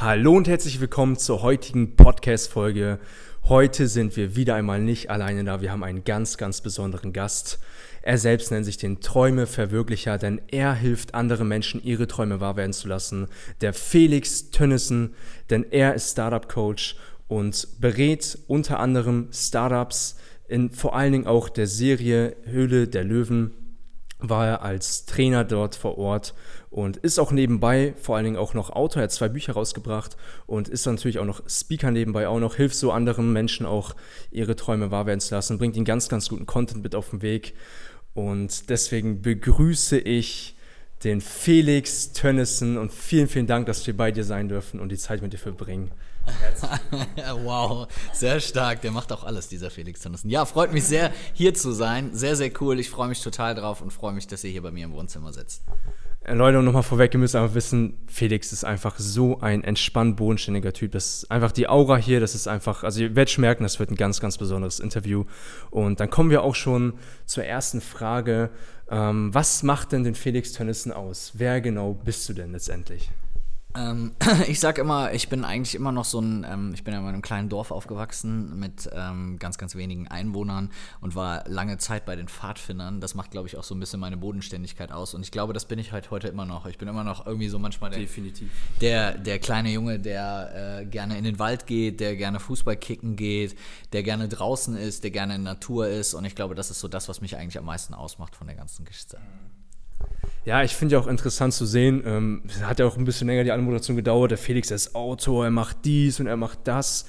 Hallo und herzlich willkommen zur heutigen Podcast-Folge. Heute sind wir wieder einmal nicht alleine da. Wir haben einen ganz, ganz besonderen Gast. Er selbst nennt sich den Träumeverwirklicher, denn er hilft anderen Menschen, ihre Träume wahr werden zu lassen. Der Felix Tönnissen, denn er ist Startup-Coach und berät unter anderem Startups in vor allen Dingen auch der Serie Höhle der Löwen war er als Trainer dort vor Ort und ist auch nebenbei vor allen Dingen auch noch Autor. Er hat zwei Bücher rausgebracht und ist natürlich auch noch Speaker nebenbei, auch noch hilft so anderen Menschen auch ihre Träume wahr werden zu lassen, bringt ihnen ganz, ganz guten Content mit auf den Weg. Und deswegen begrüße ich den Felix Tönnissen und vielen, vielen Dank, dass wir bei dir sein dürfen und die Zeit mit dir verbringen. wow, sehr stark. Der macht auch alles, dieser Felix Tönnissen. Ja, freut mich sehr, hier zu sein. Sehr, sehr cool. Ich freue mich total drauf und freue mich, dass ihr hier bei mir im Wohnzimmer sitzt. Äh, Leute, nochmal vorweg, ihr müsst einfach wissen, Felix ist einfach so ein entspannt bodenständiger Typ. Das ist einfach die Aura hier, das ist einfach, also ihr werdet schon merken, das wird ein ganz, ganz besonderes Interview. Und dann kommen wir auch schon zur ersten Frage. Ähm, was macht denn den Felix Tönnissen aus? Wer genau bist du denn letztendlich? Ähm, ich sag immer, ich bin eigentlich immer noch so ein, ähm, ich bin ja in einem kleinen Dorf aufgewachsen mit ähm, ganz, ganz wenigen Einwohnern und war lange Zeit bei den Pfadfindern. Das macht, glaube ich, auch so ein bisschen meine Bodenständigkeit aus. Und ich glaube, das bin ich halt heute immer noch. Ich bin immer noch irgendwie so manchmal der, Definitiv. der, der kleine Junge, der äh, gerne in den Wald geht, der gerne Fußball kicken geht, der gerne draußen ist, der gerne in Natur ist. Und ich glaube, das ist so das, was mich eigentlich am meisten ausmacht von der ganzen Geschichte. Ja, ich finde ja auch interessant zu sehen, ähm, hat ja auch ein bisschen länger die Anmoderation gedauert, der Felix ist Autor, er macht dies und er macht das.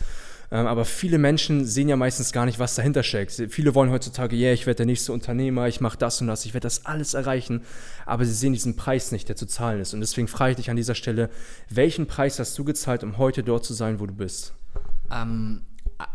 Ähm, aber viele Menschen sehen ja meistens gar nicht, was dahinter steckt. Viele wollen heutzutage, ja, yeah, ich werde der nächste Unternehmer, ich mache das und das, ich werde das alles erreichen. Aber sie sehen diesen Preis nicht, der zu zahlen ist. Und deswegen frage ich dich an dieser Stelle, welchen Preis hast du gezahlt, um heute dort zu sein, wo du bist? Ähm,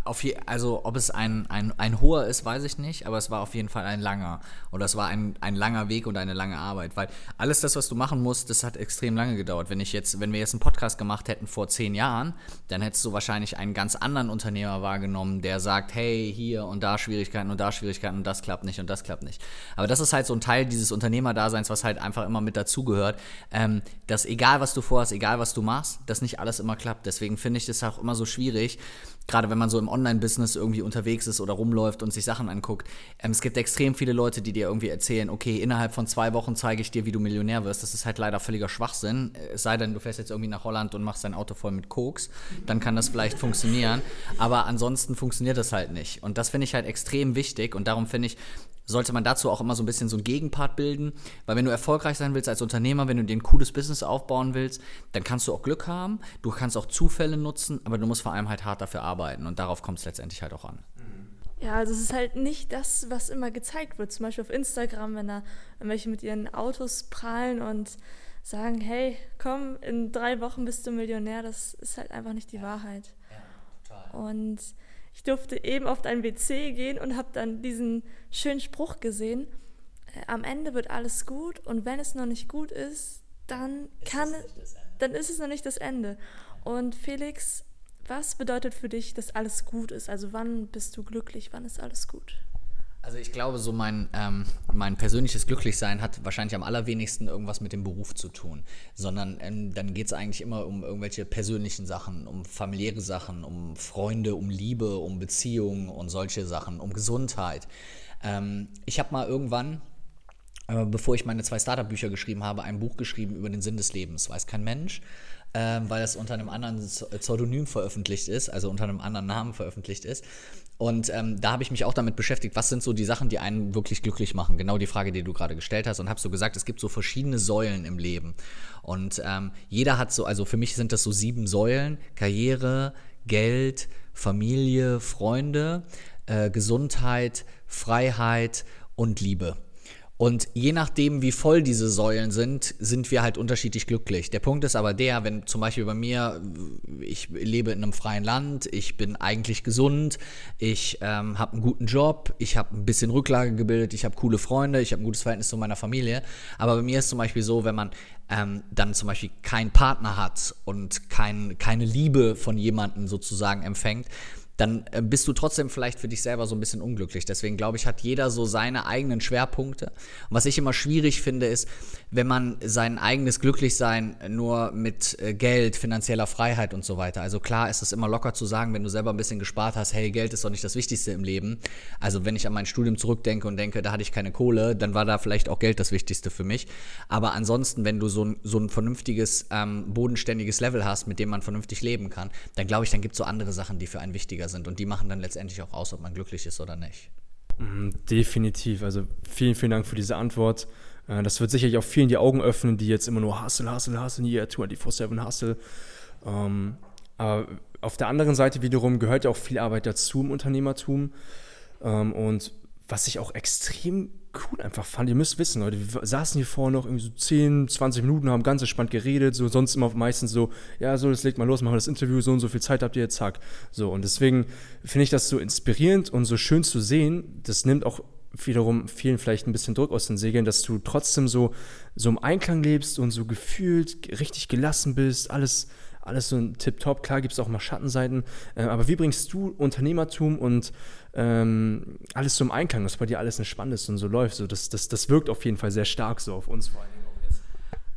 auf je, also ob es ein, ein, ein hoher ist, weiß ich nicht, aber es war auf jeden Fall ein langer. Oder es war ein, ein langer Weg und eine lange Arbeit. Weil alles das, was du machen musst, das hat extrem lange gedauert. Wenn ich jetzt, wenn wir jetzt einen Podcast gemacht hätten vor zehn Jahren, dann hättest du wahrscheinlich einen ganz anderen Unternehmer wahrgenommen, der sagt, hey, hier und da Schwierigkeiten und da Schwierigkeiten und das klappt nicht und das klappt nicht. Aber das ist halt so ein Teil dieses Unternehmerdaseins, was halt einfach immer mit dazugehört, ähm, dass egal was du vorhast, egal was du machst, dass nicht alles immer klappt. Deswegen finde ich das auch immer so schwierig, gerade wenn man so im Online-Business irgendwie unterwegs ist oder rumläuft und sich Sachen anguckt, ähm, es gibt extrem viele Leute, die dir irgendwie erzählen, okay, innerhalb von zwei Wochen zeige ich dir, wie du Millionär wirst. Das ist halt leider völliger Schwachsinn. Es sei denn, du fährst jetzt irgendwie nach Holland und machst dein Auto voll mit Koks, dann kann das vielleicht funktionieren. Aber ansonsten funktioniert das halt nicht. Und das finde ich halt extrem wichtig und darum finde ich, sollte man dazu auch immer so ein bisschen so einen Gegenpart bilden. Weil wenn du erfolgreich sein willst als Unternehmer, wenn du dir ein cooles Business aufbauen willst, dann kannst du auch Glück haben, du kannst auch Zufälle nutzen, aber du musst vor allem halt hart dafür arbeiten und darauf kommt es letztendlich halt auch an. Ja, also es ist halt nicht das, was immer gezeigt wird. Zum Beispiel auf Instagram, wenn da welche mit ihren Autos prahlen und sagen, hey, komm, in drei Wochen bist du Millionär, das ist halt einfach nicht die Wahrheit. Ja, total. Und ich durfte eben auf ein WC gehen und habe dann diesen schönen Spruch gesehen. Äh, am Ende wird alles gut und wenn es noch nicht gut ist, dann ist kann es, dann ist es noch nicht das Ende. Und Felix, was bedeutet für dich, dass alles gut ist? Also wann bist du glücklich? Wann ist alles gut? Also ich glaube, so mein, ähm, mein persönliches Glücklichsein hat wahrscheinlich am allerwenigsten irgendwas mit dem Beruf zu tun, sondern ähm, dann geht es eigentlich immer um irgendwelche persönlichen Sachen, um familiäre Sachen, um Freunde, um Liebe, um Beziehungen und solche Sachen, um Gesundheit. Ähm, ich habe mal irgendwann, äh, bevor ich meine zwei Startup-Bücher geschrieben habe, ein Buch geschrieben über den Sinn des Lebens. Weiß kein Mensch ähm, weil es unter einem anderen Pseudonym veröffentlicht ist, also unter einem anderen Namen veröffentlicht ist. Und ähm, da habe ich mich auch damit beschäftigt, was sind so die Sachen, die einen wirklich glücklich machen. Genau die Frage, die du gerade gestellt hast. Und habe so gesagt, es gibt so verschiedene Säulen im Leben. Und ähm, jeder hat so, also für mich sind das so sieben Säulen. Karriere, Geld, Familie, Freunde, äh, Gesundheit, Freiheit und Liebe. Und je nachdem, wie voll diese Säulen sind, sind wir halt unterschiedlich glücklich. Der Punkt ist aber der, wenn zum Beispiel bei mir, ich lebe in einem freien Land, ich bin eigentlich gesund, ich ähm, habe einen guten Job, ich habe ein bisschen Rücklage gebildet, ich habe coole Freunde, ich habe ein gutes Verhältnis zu meiner Familie. Aber bei mir ist zum Beispiel so, wenn man ähm, dann zum Beispiel keinen Partner hat und kein, keine Liebe von jemandem sozusagen empfängt, dann äh, bist du trotzdem vielleicht für dich selber so ein bisschen unglücklich. Deswegen glaube ich, hat jeder so seine eigenen Schwerpunkte. Und was ich immer schwierig finde, ist, wenn man sein eigenes Glücklichsein nur mit äh, Geld, finanzieller Freiheit und so weiter. Also klar ist es immer locker zu sagen, wenn du selber ein bisschen gespart hast, hey, Geld ist doch nicht das Wichtigste im Leben. Also wenn ich an mein Studium zurückdenke und denke, da hatte ich keine Kohle, dann war da vielleicht auch Geld das Wichtigste für mich. Aber ansonsten, wenn du so ein, so ein vernünftiges, ähm, bodenständiges Level hast, mit dem man vernünftig leben kann, dann glaube ich, dann gibt es so andere Sachen, die für einen wichtiger sind und die machen dann letztendlich auch aus, ob man glücklich ist oder nicht. Mhm, definitiv. Also vielen, vielen Dank für diese Antwort. Äh, das wird sicherlich auch vielen die Augen öffnen, die jetzt immer nur Hustle, Hustle, Hustle, yeah, 24-7 Hustle. Ähm, aber auf der anderen Seite wiederum gehört ja auch viel Arbeit dazu im Unternehmertum. Ähm, und was ich auch extrem cool einfach fand. Ihr müsst wissen, Leute, wir saßen hier vorne noch irgendwie so 10, 20 Minuten, haben ganz entspannt geredet, so sonst immer meistens so, ja, so, das legt mal los, machen wir das Interview, so und so viel Zeit habt ihr jetzt, zack. So, und deswegen finde ich das so inspirierend und so schön zu sehen. Das nimmt auch wiederum vielen vielleicht ein bisschen Druck aus den Segeln, dass du trotzdem so, so im Einklang lebst und so gefühlt richtig gelassen bist, alles alles so ein Tip-Top. Klar gibt es auch mal Schattenseiten, äh, aber wie bringst du Unternehmertum und ähm, alles im Einklang, dass bei dir alles entspannt ist und so läuft? So, das, das, das wirkt auf jeden Fall sehr stark so auf uns vor allem.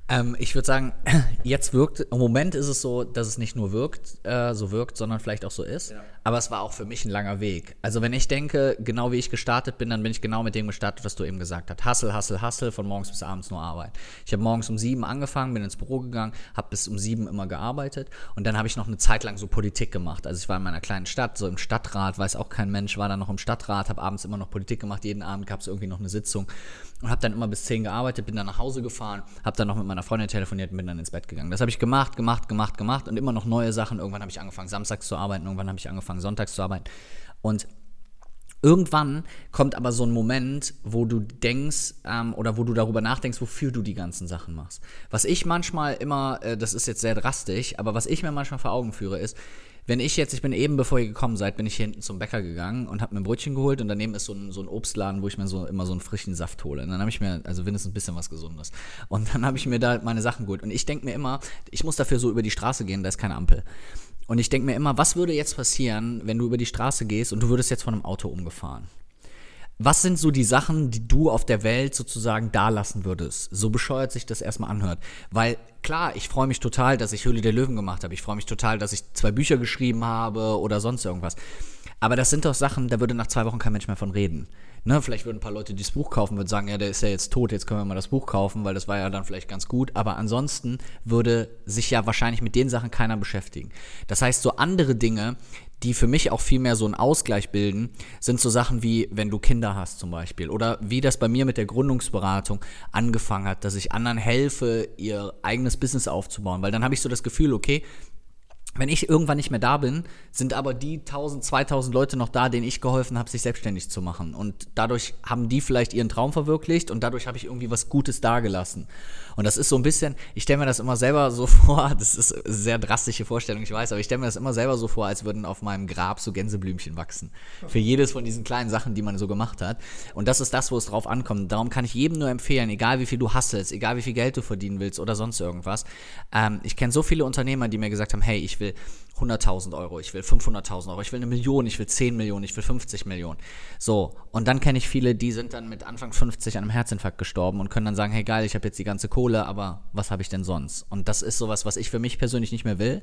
Ähm, ich würde sagen, jetzt wirkt, im Moment ist es so, dass es nicht nur wirkt, äh, so wirkt, sondern vielleicht auch so ist. Ja. Aber es war auch für mich ein langer Weg. Also wenn ich denke, genau wie ich gestartet bin, dann bin ich genau mit dem gestartet, was du eben gesagt hast. Hustle, hustle, hustle, von morgens bis abends nur Arbeit. Ich habe morgens um sieben angefangen, bin ins Büro gegangen, habe bis um sieben immer gearbeitet und dann habe ich noch eine Zeit lang so Politik gemacht. Also ich war in meiner kleinen Stadt, so im Stadtrat, weiß auch kein Mensch, war dann noch im Stadtrat, habe abends immer noch Politik gemacht, jeden Abend gab es irgendwie noch eine Sitzung und habe dann immer bis zehn gearbeitet, bin dann nach Hause gefahren, habe dann noch mit meiner Freundin telefoniert und bin dann ins Bett gegangen. Das habe ich gemacht, gemacht, gemacht, gemacht und immer noch neue Sachen. Irgendwann habe ich angefangen, samstags zu arbeiten, irgendwann habe ich angefangen, sonntags zu arbeiten. Und Irgendwann kommt aber so ein Moment, wo du denkst ähm, oder wo du darüber nachdenkst, wofür du die ganzen Sachen machst. Was ich manchmal immer, äh, das ist jetzt sehr drastisch, aber was ich mir manchmal vor Augen führe, ist, wenn ich jetzt, ich bin eben, bevor ihr gekommen seid, bin ich hier hinten zum Bäcker gegangen und habe mir ein Brötchen geholt und daneben ist so ein, so ein Obstladen, wo ich mir so immer so einen frischen Saft hole. Und dann habe ich mir, also wenigstens ein bisschen was Gesundes. Und dann habe ich mir da meine Sachen geholt. Und ich denke mir immer, ich muss dafür so über die Straße gehen, da ist keine Ampel. Und ich denke mir immer, was würde jetzt passieren, wenn du über die Straße gehst und du würdest jetzt von einem Auto umgefahren? Was sind so die Sachen, die du auf der Welt sozusagen da lassen würdest? So bescheuert sich das erstmal anhört. Weil klar, ich freue mich total, dass ich Höhle der Löwen gemacht habe. Ich freue mich total, dass ich zwei Bücher geschrieben habe oder sonst irgendwas. Aber das sind doch Sachen, da würde nach zwei Wochen kein Mensch mehr von reden. Ne, vielleicht würden ein paar Leute dieses Buch kaufen, würden sagen, ja, der ist ja jetzt tot, jetzt können wir mal das Buch kaufen, weil das war ja dann vielleicht ganz gut. Aber ansonsten würde sich ja wahrscheinlich mit den Sachen keiner beschäftigen. Das heißt, so andere Dinge, die für mich auch viel mehr so einen Ausgleich bilden, sind so Sachen wie, wenn du Kinder hast zum Beispiel. Oder wie das bei mir mit der Gründungsberatung angefangen hat, dass ich anderen helfe, ihr eigenes Business aufzubauen. Weil dann habe ich so das Gefühl, okay, wenn ich irgendwann nicht mehr da bin, sind aber die 1000, 2000 Leute noch da, denen ich geholfen habe, sich selbstständig zu machen. Und dadurch haben die vielleicht ihren Traum verwirklicht und dadurch habe ich irgendwie was Gutes dagelassen. Und das ist so ein bisschen, ich stelle mir das immer selber so vor, das ist eine sehr drastische Vorstellung, ich weiß, aber ich stelle mir das immer selber so vor, als würden auf meinem Grab so Gänseblümchen wachsen. Für jedes von diesen kleinen Sachen, die man so gemacht hat. Und das ist das, wo es drauf ankommt. Darum kann ich jedem nur empfehlen, egal wie viel du hasselst, egal wie viel Geld du verdienen willst oder sonst irgendwas. Ähm, ich kenne so viele Unternehmer, die mir gesagt haben, hey, ich will 100.000 Euro, ich will 500.000 Euro, ich will eine Million, ich will 10 Millionen, ich will 50 Millionen. So, und dann kenne ich viele, die sind dann mit Anfang 50 an einem Herzinfarkt gestorben und können dann sagen, hey geil, ich habe jetzt die ganze Kohle, aber was habe ich denn sonst? Und das ist sowas, was ich für mich persönlich nicht mehr will.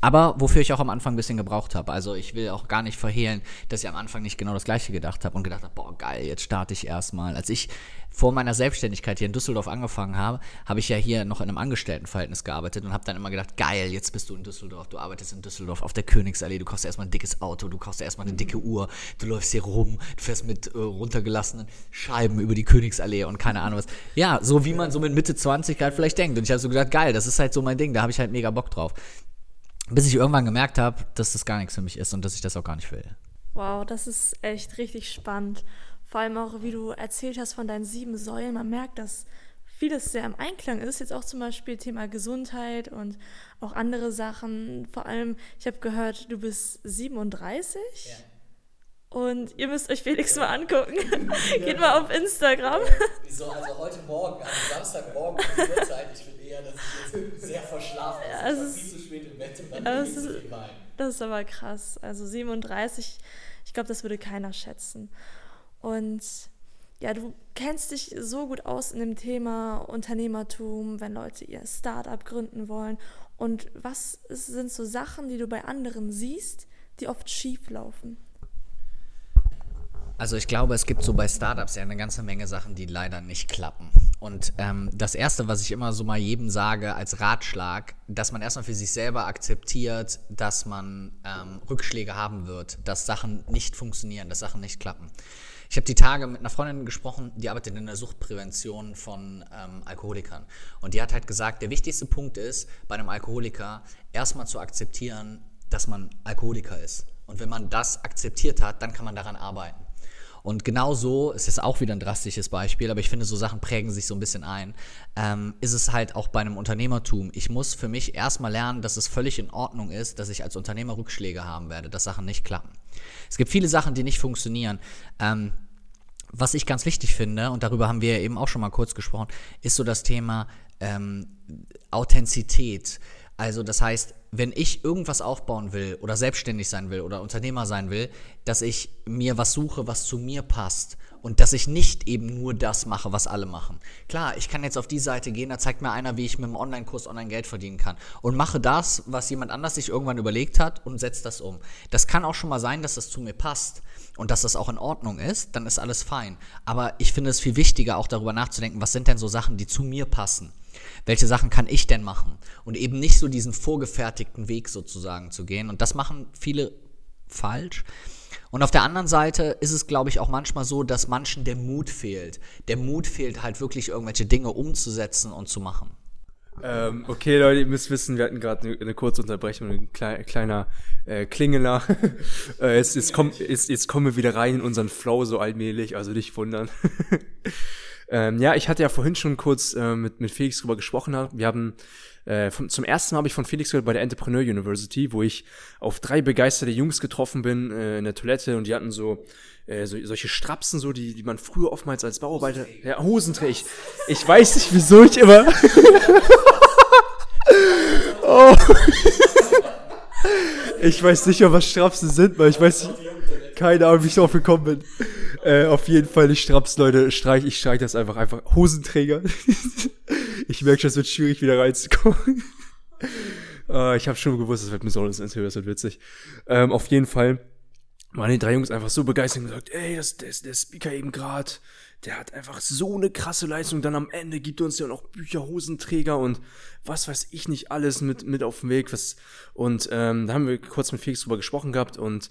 Aber wofür ich auch am Anfang ein bisschen gebraucht habe. Also ich will auch gar nicht verhehlen, dass ich am Anfang nicht genau das gleiche gedacht habe und gedacht habe, boah, geil, jetzt starte ich erstmal. Als ich vor meiner Selbstständigkeit hier in Düsseldorf angefangen habe, habe ich ja hier noch in einem Angestelltenverhältnis gearbeitet und habe dann immer gedacht, geil, jetzt bist du in Düsseldorf, du arbeitest in Düsseldorf auf der Königsallee, du kaufst erstmal ein dickes Auto, du kaufst erstmal eine dicke Uhr, du läufst hier rum, du fährst mit äh, runtergelassenen Scheiben über die Königsallee und keine Ahnung was. Ja, so wie man so mit Mitte 20 halt vielleicht denkt. Und ich habe so gedacht, geil, das ist halt so mein Ding, da habe ich halt mega Bock drauf. Bis ich irgendwann gemerkt habe, dass das gar nichts für mich ist und dass ich das auch gar nicht will. Wow, das ist echt richtig spannend. Vor allem auch, wie du erzählt hast von deinen sieben Säulen. Man merkt, dass vieles sehr im Einklang ist. Jetzt auch zum Beispiel Thema Gesundheit und auch andere Sachen. Vor allem, ich habe gehört, du bist 37. Ja. Und ihr müsst euch Felix mal angucken. Geht mal auf Instagram. Wieso? Also heute Morgen, am Samstagmorgen, um die Uhrzeit, ich finde eher, dass ich jetzt sehr verschlafen bin. Ja, es viel zu spät im das, ist, das ist aber krass. Also 37, ich glaube, das würde keiner schätzen. Und ja, du kennst dich so gut aus in dem Thema Unternehmertum, wenn Leute ihr Startup gründen wollen. Und was sind so Sachen, die du bei anderen siehst, die oft schief laufen? Also ich glaube, es gibt so bei Startups ja eine ganze Menge Sachen, die leider nicht klappen. Und ähm, das Erste, was ich immer so mal jedem sage als Ratschlag, dass man erstmal für sich selber akzeptiert, dass man ähm, Rückschläge haben wird, dass Sachen nicht funktionieren, dass Sachen nicht klappen. Ich habe die Tage mit einer Freundin gesprochen, die arbeitet in der Suchtprävention von ähm, Alkoholikern. Und die hat halt gesagt, der wichtigste Punkt ist, bei einem Alkoholiker erstmal zu akzeptieren, dass man Alkoholiker ist. Und wenn man das akzeptiert hat, dann kann man daran arbeiten. Und genau so, es ist auch wieder ein drastisches Beispiel, aber ich finde, so Sachen prägen sich so ein bisschen ein, ähm, ist es halt auch bei einem Unternehmertum. Ich muss für mich erstmal lernen, dass es völlig in Ordnung ist, dass ich als Unternehmer Rückschläge haben werde, dass Sachen nicht klappen. Es gibt viele Sachen, die nicht funktionieren. Ähm, was ich ganz wichtig finde, und darüber haben wir eben auch schon mal kurz gesprochen, ist so das Thema ähm, Authentizität. Also das heißt, wenn ich irgendwas aufbauen will oder selbstständig sein will oder Unternehmer sein will, dass ich mir was suche, was zu mir passt und dass ich nicht eben nur das mache, was alle machen. Klar, ich kann jetzt auf die Seite gehen, da zeigt mir einer, wie ich mit einem Online-Kurs online Geld verdienen kann und mache das, was jemand anders sich irgendwann überlegt hat und setze das um. Das kann auch schon mal sein, dass das zu mir passt und dass das auch in Ordnung ist, dann ist alles fein. Aber ich finde es viel wichtiger, auch darüber nachzudenken, was sind denn so Sachen, die zu mir passen welche Sachen kann ich denn machen? Und eben nicht so diesen vorgefertigten Weg sozusagen zu gehen. Und das machen viele falsch. Und auf der anderen Seite ist es, glaube ich, auch manchmal so, dass manchen der Mut fehlt. Der Mut fehlt halt wirklich irgendwelche Dinge umzusetzen und zu machen. Ähm, okay, Leute, ihr müsst wissen, wir hatten gerade eine, eine, kurze Unterbrechung, ein kleiner, kleiner äh, Klingeler. äh, jetzt, jetzt, komm, jetzt, jetzt kommen wir wieder rein in unseren Flow so allmählich, also nicht wundern. Ähm, ja, ich hatte ja vorhin schon kurz äh, mit, mit Felix drüber gesprochen. Wir haben äh, vom, zum ersten Mal habe ich von Felix gehört bei der Entrepreneur University, wo ich auf drei begeisterte Jungs getroffen bin äh, in der Toilette und die hatten so, äh, so solche Strapsen, so die, die man früher oftmals als Bauarbeiter. Ja, Hosenträger. Ich, ich weiß nicht, wieso ich immer. oh. ich weiß nicht, was Strapsen sind, weil ich weiß nicht, keine Ahnung, wie ich drauf gekommen bin. Äh, auf jeden Fall nicht Straps, Leute. Streich, ich streich das einfach, einfach. Hosenträger. ich merke schon, es wird schwierig, wieder reinzukommen. äh, ich habe schon gewusst, es wird so das Interview, das wird witzig. Ähm, auf jeden Fall waren die drei Jungs einfach so begeistert und gesagt, ey, das, das, der Speaker eben gerade, der hat einfach so eine krasse Leistung. Dann am Ende gibt er uns ja noch Bücher, Hosenträger und was weiß ich nicht alles mit, mit auf dem Weg. Was, und ähm, da haben wir kurz mit Felix drüber gesprochen gehabt und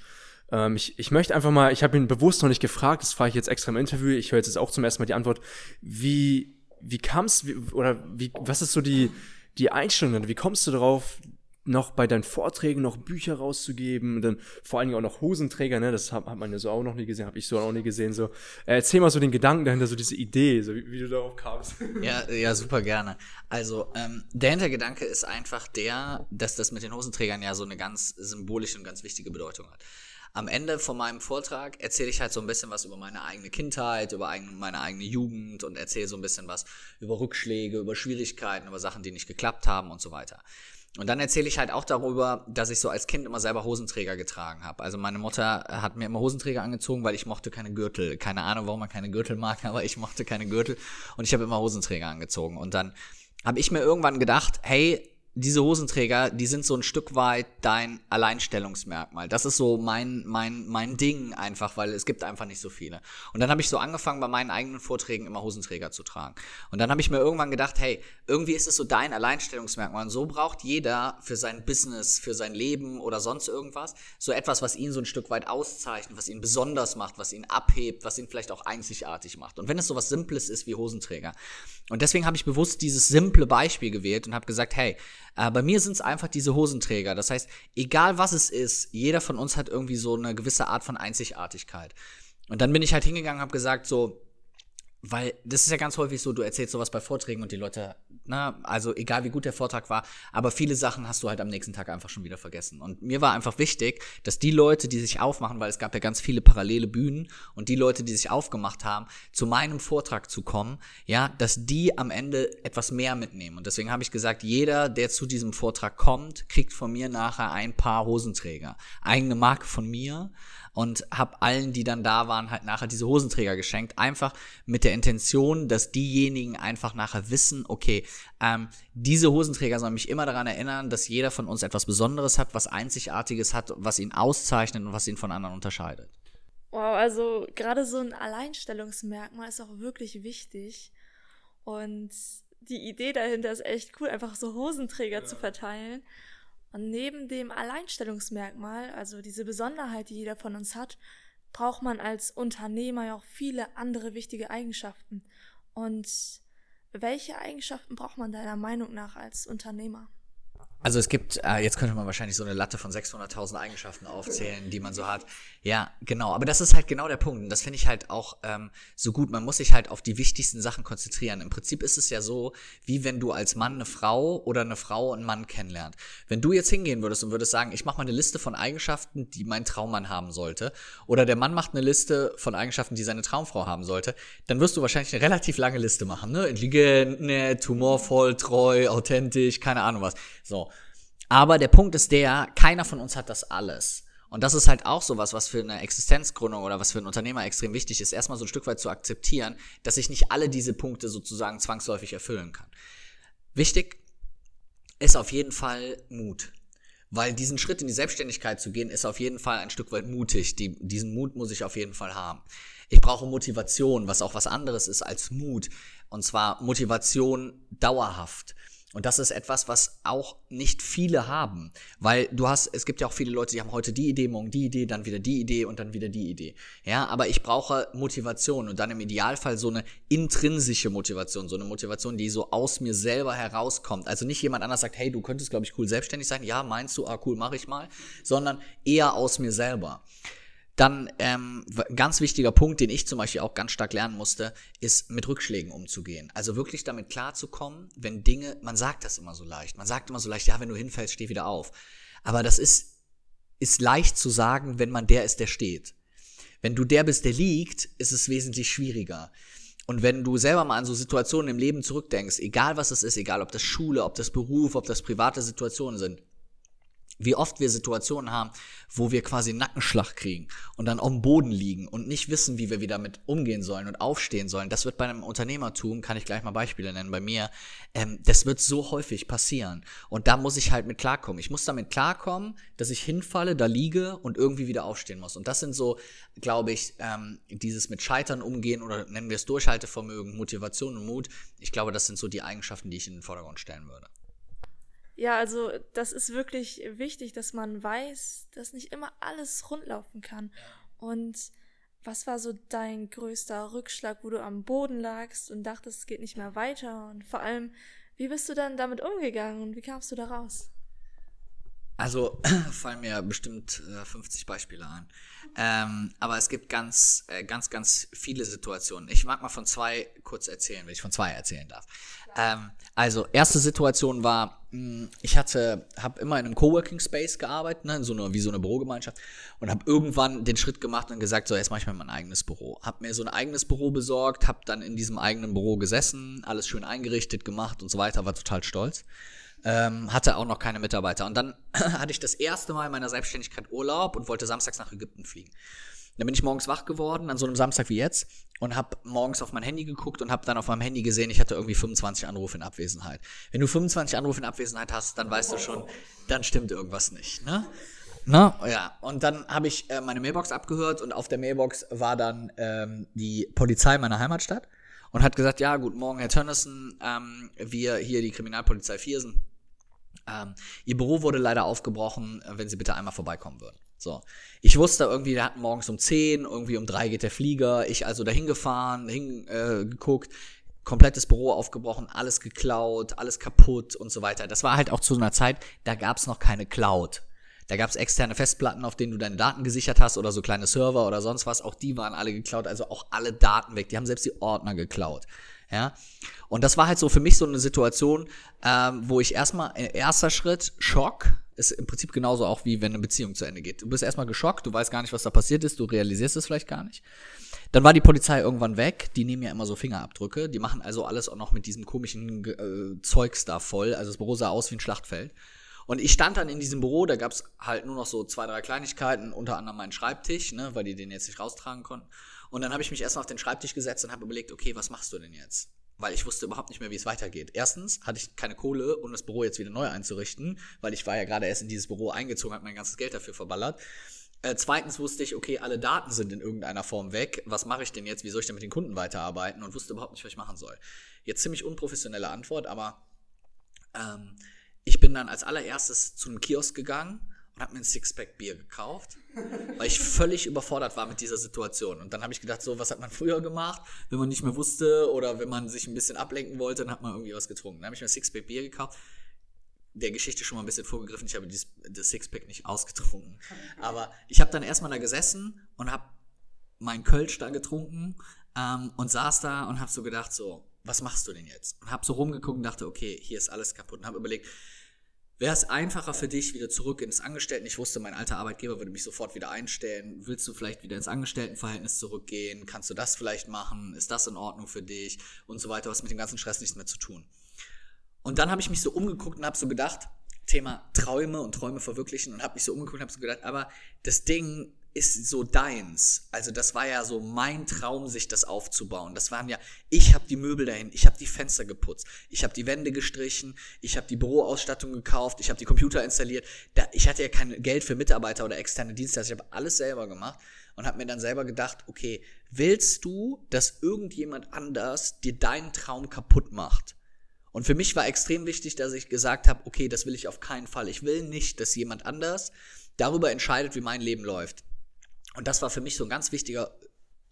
ähm, ich, ich möchte einfach mal, ich habe ihn bewusst noch nicht gefragt, das frage ich jetzt extra im Interview, ich höre jetzt auch zum ersten Mal die Antwort. Wie, wie kam es, oder wie, was ist so die, die Einstellung, wie kommst du darauf, noch bei deinen Vorträgen noch Bücher rauszugeben dann vor allen Dingen auch noch Hosenträger, ne? Das hat, hat man ja so auch noch nie gesehen, habe ich so auch nie gesehen. So, äh, erzähl mal so den Gedanken dahinter, so diese Idee, so wie, wie du darauf kamst. Ja, ja, super gerne. Also ähm, der Hintergedanke ist einfach der, dass das mit den Hosenträgern ja so eine ganz symbolische und ganz wichtige Bedeutung hat am Ende von meinem Vortrag erzähle ich halt so ein bisschen was über meine eigene Kindheit, über meine eigene Jugend und erzähle so ein bisschen was über Rückschläge, über Schwierigkeiten, über Sachen, die nicht geklappt haben und so weiter. Und dann erzähle ich halt auch darüber, dass ich so als Kind immer selber Hosenträger getragen habe. Also meine Mutter hat mir immer Hosenträger angezogen, weil ich mochte keine Gürtel. Keine Ahnung, warum man keine Gürtel mag, aber ich mochte keine Gürtel und ich habe immer Hosenträger angezogen. Und dann habe ich mir irgendwann gedacht, hey, diese Hosenträger, die sind so ein Stück weit dein Alleinstellungsmerkmal. Das ist so mein, mein, mein Ding einfach, weil es gibt einfach nicht so viele. Und dann habe ich so angefangen, bei meinen eigenen Vorträgen immer Hosenträger zu tragen. Und dann habe ich mir irgendwann gedacht, hey, irgendwie ist es so dein Alleinstellungsmerkmal. Und so braucht jeder für sein Business, für sein Leben oder sonst irgendwas so etwas, was ihn so ein Stück weit auszeichnet, was ihn besonders macht, was ihn abhebt, was ihn vielleicht auch einzigartig macht. Und wenn es so was Simples ist wie Hosenträger. Und deswegen habe ich bewusst dieses simple Beispiel gewählt und habe gesagt, hey, äh, bei mir sind es einfach diese Hosenträger. Das heißt, egal was es ist, jeder von uns hat irgendwie so eine gewisse Art von Einzigartigkeit. Und dann bin ich halt hingegangen und habe gesagt, so, weil das ist ja ganz häufig so, du erzählst sowas bei Vorträgen und die Leute, na, also egal wie gut der Vortrag war, aber viele Sachen hast du halt am nächsten Tag einfach schon wieder vergessen. Und mir war einfach wichtig, dass die Leute, die sich aufmachen, weil es gab ja ganz viele parallele Bühnen und die Leute, die sich aufgemacht haben, zu meinem Vortrag zu kommen, ja, dass die am Ende etwas mehr mitnehmen. Und deswegen habe ich gesagt, jeder, der zu diesem Vortrag kommt, kriegt von mir nachher ein paar Hosenträger. Eigene Marke von mir und habe allen, die dann da waren, halt nachher diese Hosenträger geschenkt. Einfach mit der Intention, dass diejenigen einfach nachher wissen, okay, ähm, diese Hosenträger sollen mich immer daran erinnern, dass jeder von uns etwas Besonderes hat, was Einzigartiges hat, was ihn auszeichnet und was ihn von anderen unterscheidet. Wow, also gerade so ein Alleinstellungsmerkmal ist auch wirklich wichtig. Und die Idee dahinter ist echt cool, einfach so Hosenträger ja. zu verteilen. Und neben dem Alleinstellungsmerkmal, also diese Besonderheit, die jeder von uns hat, braucht man als Unternehmer ja auch viele andere wichtige Eigenschaften. Und welche Eigenschaften braucht man deiner Meinung nach als Unternehmer? Also es gibt, äh, jetzt könnte man wahrscheinlich so eine Latte von 600.000 Eigenschaften aufzählen, die man so hat. Ja, genau. Aber das ist halt genau der Punkt. Und das finde ich halt auch ähm, so gut. Man muss sich halt auf die wichtigsten Sachen konzentrieren. Im Prinzip ist es ja so, wie wenn du als Mann eine Frau oder eine Frau einen Mann kennenlernt. Wenn du jetzt hingehen würdest und würdest sagen, ich mache mal eine Liste von Eigenschaften, die mein Traummann haben sollte, oder der Mann macht eine Liste von Eigenschaften, die seine Traumfrau haben sollte, dann wirst du wahrscheinlich eine relativ lange Liste machen. Ne? Intelligent, nett, humorvoll, treu, authentisch, keine Ahnung was. So. Aber der Punkt ist der, keiner von uns hat das alles. Und das ist halt auch sowas, was für eine Existenzgründung oder was für einen Unternehmer extrem wichtig ist, erstmal so ein Stück weit zu akzeptieren, dass ich nicht alle diese Punkte sozusagen zwangsläufig erfüllen kann. Wichtig ist auf jeden Fall Mut. Weil diesen Schritt in die Selbstständigkeit zu gehen, ist auf jeden Fall ein Stück weit mutig. Die, diesen Mut muss ich auf jeden Fall haben. Ich brauche Motivation, was auch was anderes ist als Mut. Und zwar Motivation dauerhaft. Und das ist etwas, was auch nicht viele haben, weil du hast, es gibt ja auch viele Leute, die haben heute die Idee, morgen die Idee, dann wieder die Idee und dann wieder die Idee. Ja, aber ich brauche Motivation und dann im Idealfall so eine intrinsische Motivation, so eine Motivation, die so aus mir selber herauskommt. Also nicht jemand anders sagt, hey, du könntest, glaube ich, cool selbstständig sein. Ja, meinst du, ah, cool, mache ich mal, sondern eher aus mir selber. Dann ähm, ganz wichtiger Punkt, den ich zum Beispiel auch ganz stark lernen musste, ist mit Rückschlägen umzugehen. Also wirklich damit klarzukommen, wenn Dinge, man sagt das immer so leicht, man sagt immer so leicht, ja, wenn du hinfällst, steh wieder auf. Aber das ist, ist leicht zu sagen, wenn man der ist, der steht. Wenn du der bist, der liegt, ist es wesentlich schwieriger. Und wenn du selber mal an so Situationen im Leben zurückdenkst, egal was es ist, egal ob das Schule, ob das Beruf, ob das private Situationen sind, wie oft wir Situationen haben, wo wir quasi Nackenschlag kriegen und dann auf dem Boden liegen und nicht wissen, wie wir wieder mit umgehen sollen und aufstehen sollen. Das wird bei einem Unternehmertum, kann ich gleich mal Beispiele nennen, bei mir, ähm, das wird so häufig passieren. Und da muss ich halt mit klarkommen. Ich muss damit klarkommen, dass ich hinfalle, da liege und irgendwie wieder aufstehen muss. Und das sind so, glaube ich, ähm, dieses mit Scheitern umgehen oder nennen wir es Durchhaltevermögen, Motivation und Mut. Ich glaube, das sind so die Eigenschaften, die ich in den Vordergrund stellen würde. Ja, also das ist wirklich wichtig, dass man weiß, dass nicht immer alles rundlaufen kann. Und was war so dein größter Rückschlag, wo du am Boden lagst und dachtest, es geht nicht mehr weiter? Und vor allem, wie bist du dann damit umgegangen und wie kamst du da raus? Also fallen mir bestimmt äh, 50 Beispiele ein. Ähm, aber es gibt ganz, äh, ganz, ganz viele Situationen. Ich mag mal von zwei kurz erzählen, wenn ich von zwei erzählen darf. Ähm, also erste Situation war, mh, hm, ich hatte, habe immer in einem Coworking Space gearbeitet, ne, so einer wie so eine Bürogemeinschaft und habe irgendwann den Schritt gemacht und gesagt, so jetzt mache ich mir mein eigenes Büro. Habe mir so ein eigenes Büro besorgt, habe dann in diesem eigenen Büro gesessen, alles schön eingerichtet, gemacht und so weiter, war total stolz ähm, hatte auch noch keine Mitarbeiter. Und dann hatte ich das erste Mal in meiner Selbstständigkeit Urlaub und wollte samstags nach Ägypten fliegen. Dann bin ich morgens wach geworden, an so einem Samstag wie jetzt, und habe morgens auf mein Handy geguckt und habe dann auf meinem Handy gesehen, ich hatte irgendwie 25 Anrufe in Abwesenheit. Wenn du 25 Anrufe in Abwesenheit hast, dann weißt du schon, dann stimmt irgendwas nicht. Ne? Ne? Ja, und dann habe ich äh, meine Mailbox abgehört und auf der Mailbox war dann ähm, die Polizei meiner Heimatstadt und hat gesagt, ja, guten Morgen, Herr Tönnissen, ähm, wir hier die Kriminalpolizei Viersen ähm, ihr Büro wurde leider aufgebrochen, äh, wenn Sie bitte einmal vorbeikommen würden. So. Ich wusste irgendwie, der hat morgens um 10, irgendwie um 3 geht der Flieger. Ich also dahin gefahren, hingeguckt, äh, komplettes Büro aufgebrochen, alles geklaut, alles kaputt und so weiter. Das war halt auch zu einer Zeit, da gab es noch keine Cloud. Da gab es externe Festplatten, auf denen du deine Daten gesichert hast oder so kleine Server oder sonst was. Auch die waren alle geklaut, also auch alle Daten weg. Die haben selbst die Ordner geklaut. Ja. Und das war halt so für mich so eine Situation, ähm, wo ich erstmal, äh, erster Schritt, Schock, ist im Prinzip genauso auch wie wenn eine Beziehung zu Ende geht. Du bist erstmal geschockt, du weißt gar nicht, was da passiert ist, du realisierst es vielleicht gar nicht. Dann war die Polizei irgendwann weg, die nehmen ja immer so Fingerabdrücke, die machen also alles auch noch mit diesem komischen äh, Zeugs da voll, also das Büro sah aus wie ein Schlachtfeld. Und ich stand dann in diesem Büro, da gab es halt nur noch so zwei, drei Kleinigkeiten, unter anderem meinen Schreibtisch, ne, weil die den jetzt nicht raustragen konnten. Und dann habe ich mich erstmal auf den Schreibtisch gesetzt und habe überlegt, okay, was machst du denn jetzt? Weil ich wusste überhaupt nicht mehr, wie es weitergeht. Erstens hatte ich keine Kohle, um das Büro jetzt wieder neu einzurichten, weil ich war ja gerade erst in dieses Büro eingezogen, habe mein ganzes Geld dafür verballert. Äh, zweitens wusste ich, okay, alle Daten sind in irgendeiner Form weg. Was mache ich denn jetzt? Wie soll ich denn mit den Kunden weiterarbeiten? Und wusste überhaupt nicht, was ich machen soll. Jetzt ziemlich unprofessionelle Antwort, aber ähm, ich bin dann als allererstes zu einem Kiosk gegangen habe mir ein Sixpack Bier gekauft, weil ich völlig überfordert war mit dieser Situation. Und dann habe ich gedacht, so, was hat man früher gemacht, wenn man nicht mehr wusste oder wenn man sich ein bisschen ablenken wollte, dann hat man irgendwie was getrunken. Dann habe ich mir ein Sixpack Bier gekauft der Geschichte schon mal ein bisschen vorgegriffen. Ich habe dieses, das Sixpack nicht ausgetrunken. Aber ich habe dann erstmal da gesessen und habe meinen Kölsch da getrunken ähm, und saß da und habe so gedacht, so, was machst du denn jetzt? Und habe so rumgeguckt und dachte, okay, hier ist alles kaputt. Und habe überlegt, wäre es einfacher für dich, wieder zurück ins Angestellten? Ich wusste, mein alter Arbeitgeber würde mich sofort wieder einstellen. Willst du vielleicht wieder ins Angestelltenverhältnis zurückgehen? Kannst du das vielleicht machen? Ist das in Ordnung für dich? Und so weiter, was mit dem ganzen Stress nichts mehr zu tun. Und dann habe ich mich so umgeguckt und habe so gedacht, Thema Träume und Träume verwirklichen und habe mich so umgeguckt und habe so gedacht, aber das Ding ist so deins. Also das war ja so mein Traum, sich das aufzubauen. Das waren ja, ich habe die Möbel dahin, ich habe die Fenster geputzt, ich habe die Wände gestrichen, ich habe die Büroausstattung gekauft, ich habe die Computer installiert. Da, ich hatte ja kein Geld für Mitarbeiter oder externe Dienstleister, ich habe alles selber gemacht und habe mir dann selber gedacht, okay, willst du, dass irgendjemand anders dir deinen Traum kaputt macht? Und für mich war extrem wichtig, dass ich gesagt habe, okay, das will ich auf keinen Fall. Ich will nicht, dass jemand anders darüber entscheidet, wie mein Leben läuft. Und das war für mich so ein ganz wichtiger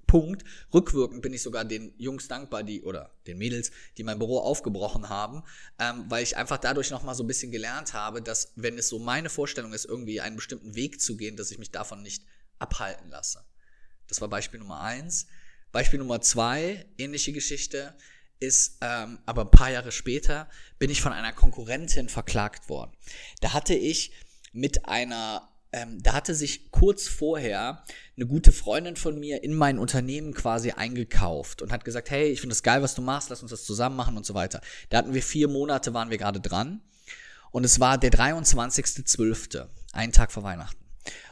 Punkt. Rückwirkend bin ich sogar den Jungs dankbar, die oder den Mädels, die mein Büro aufgebrochen haben, ähm, weil ich einfach dadurch noch mal so ein bisschen gelernt habe, dass wenn es so meine Vorstellung ist, irgendwie einen bestimmten Weg zu gehen, dass ich mich davon nicht abhalten lasse. Das war Beispiel Nummer eins. Beispiel Nummer zwei, ähnliche Geschichte ist ähm, aber ein paar Jahre später bin ich von einer Konkurrentin verklagt worden. Da hatte ich mit einer, ähm, da hatte sich kurz vorher eine gute Freundin von mir in mein Unternehmen quasi eingekauft und hat gesagt, hey, ich finde das geil, was du machst, lass uns das zusammen machen und so weiter. Da hatten wir vier Monate, waren wir gerade dran und es war der 23.12., einen Tag vor Weihnachten.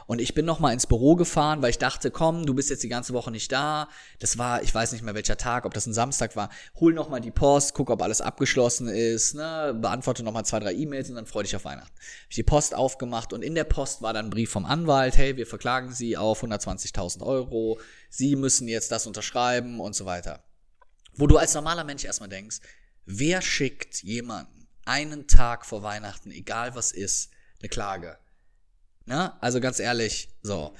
Und ich bin nochmal ins Büro gefahren, weil ich dachte, komm, du bist jetzt die ganze Woche nicht da. Das war, ich weiß nicht mehr welcher Tag, ob das ein Samstag war. Hol nochmal die Post, guck, ob alles abgeschlossen ist, ne? beantworte nochmal zwei, drei E-Mails und dann freu dich auf Weihnachten. Hab ich die Post aufgemacht und in der Post war dann ein Brief vom Anwalt, hey, wir verklagen Sie auf 120.000 Euro, Sie müssen jetzt das unterschreiben und so weiter. Wo du als normaler Mensch erstmal denkst, wer schickt jemanden einen Tag vor Weihnachten, egal was ist, eine Klage? Ne? Also ganz ehrlich, so.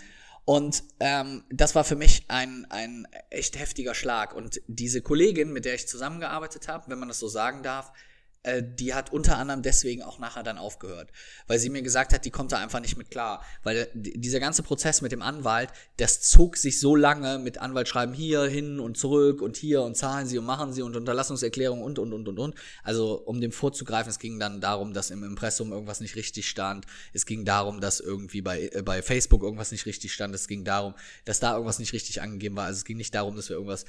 Und ähm, das war für mich ein, ein echt heftiger Schlag. Und diese Kollegin, mit der ich zusammengearbeitet habe, wenn man das so sagen darf, äh, die hat unter anderem deswegen auch nachher dann aufgehört, weil sie mir gesagt hat, die kommt da einfach nicht mit klar, weil dieser ganze Prozess mit dem Anwalt, das zog sich so lange mit Anwalt schreiben hier hin und zurück und hier und zahlen sie und machen sie und Unterlassungserklärung und und und und und. Also um dem vorzugreifen, es ging dann darum, dass im Impressum irgendwas nicht richtig stand. Es ging darum, dass irgendwie bei äh, bei Facebook irgendwas nicht richtig stand. Es ging darum, dass da irgendwas nicht richtig angegeben war. Also es ging nicht darum, dass wir irgendwas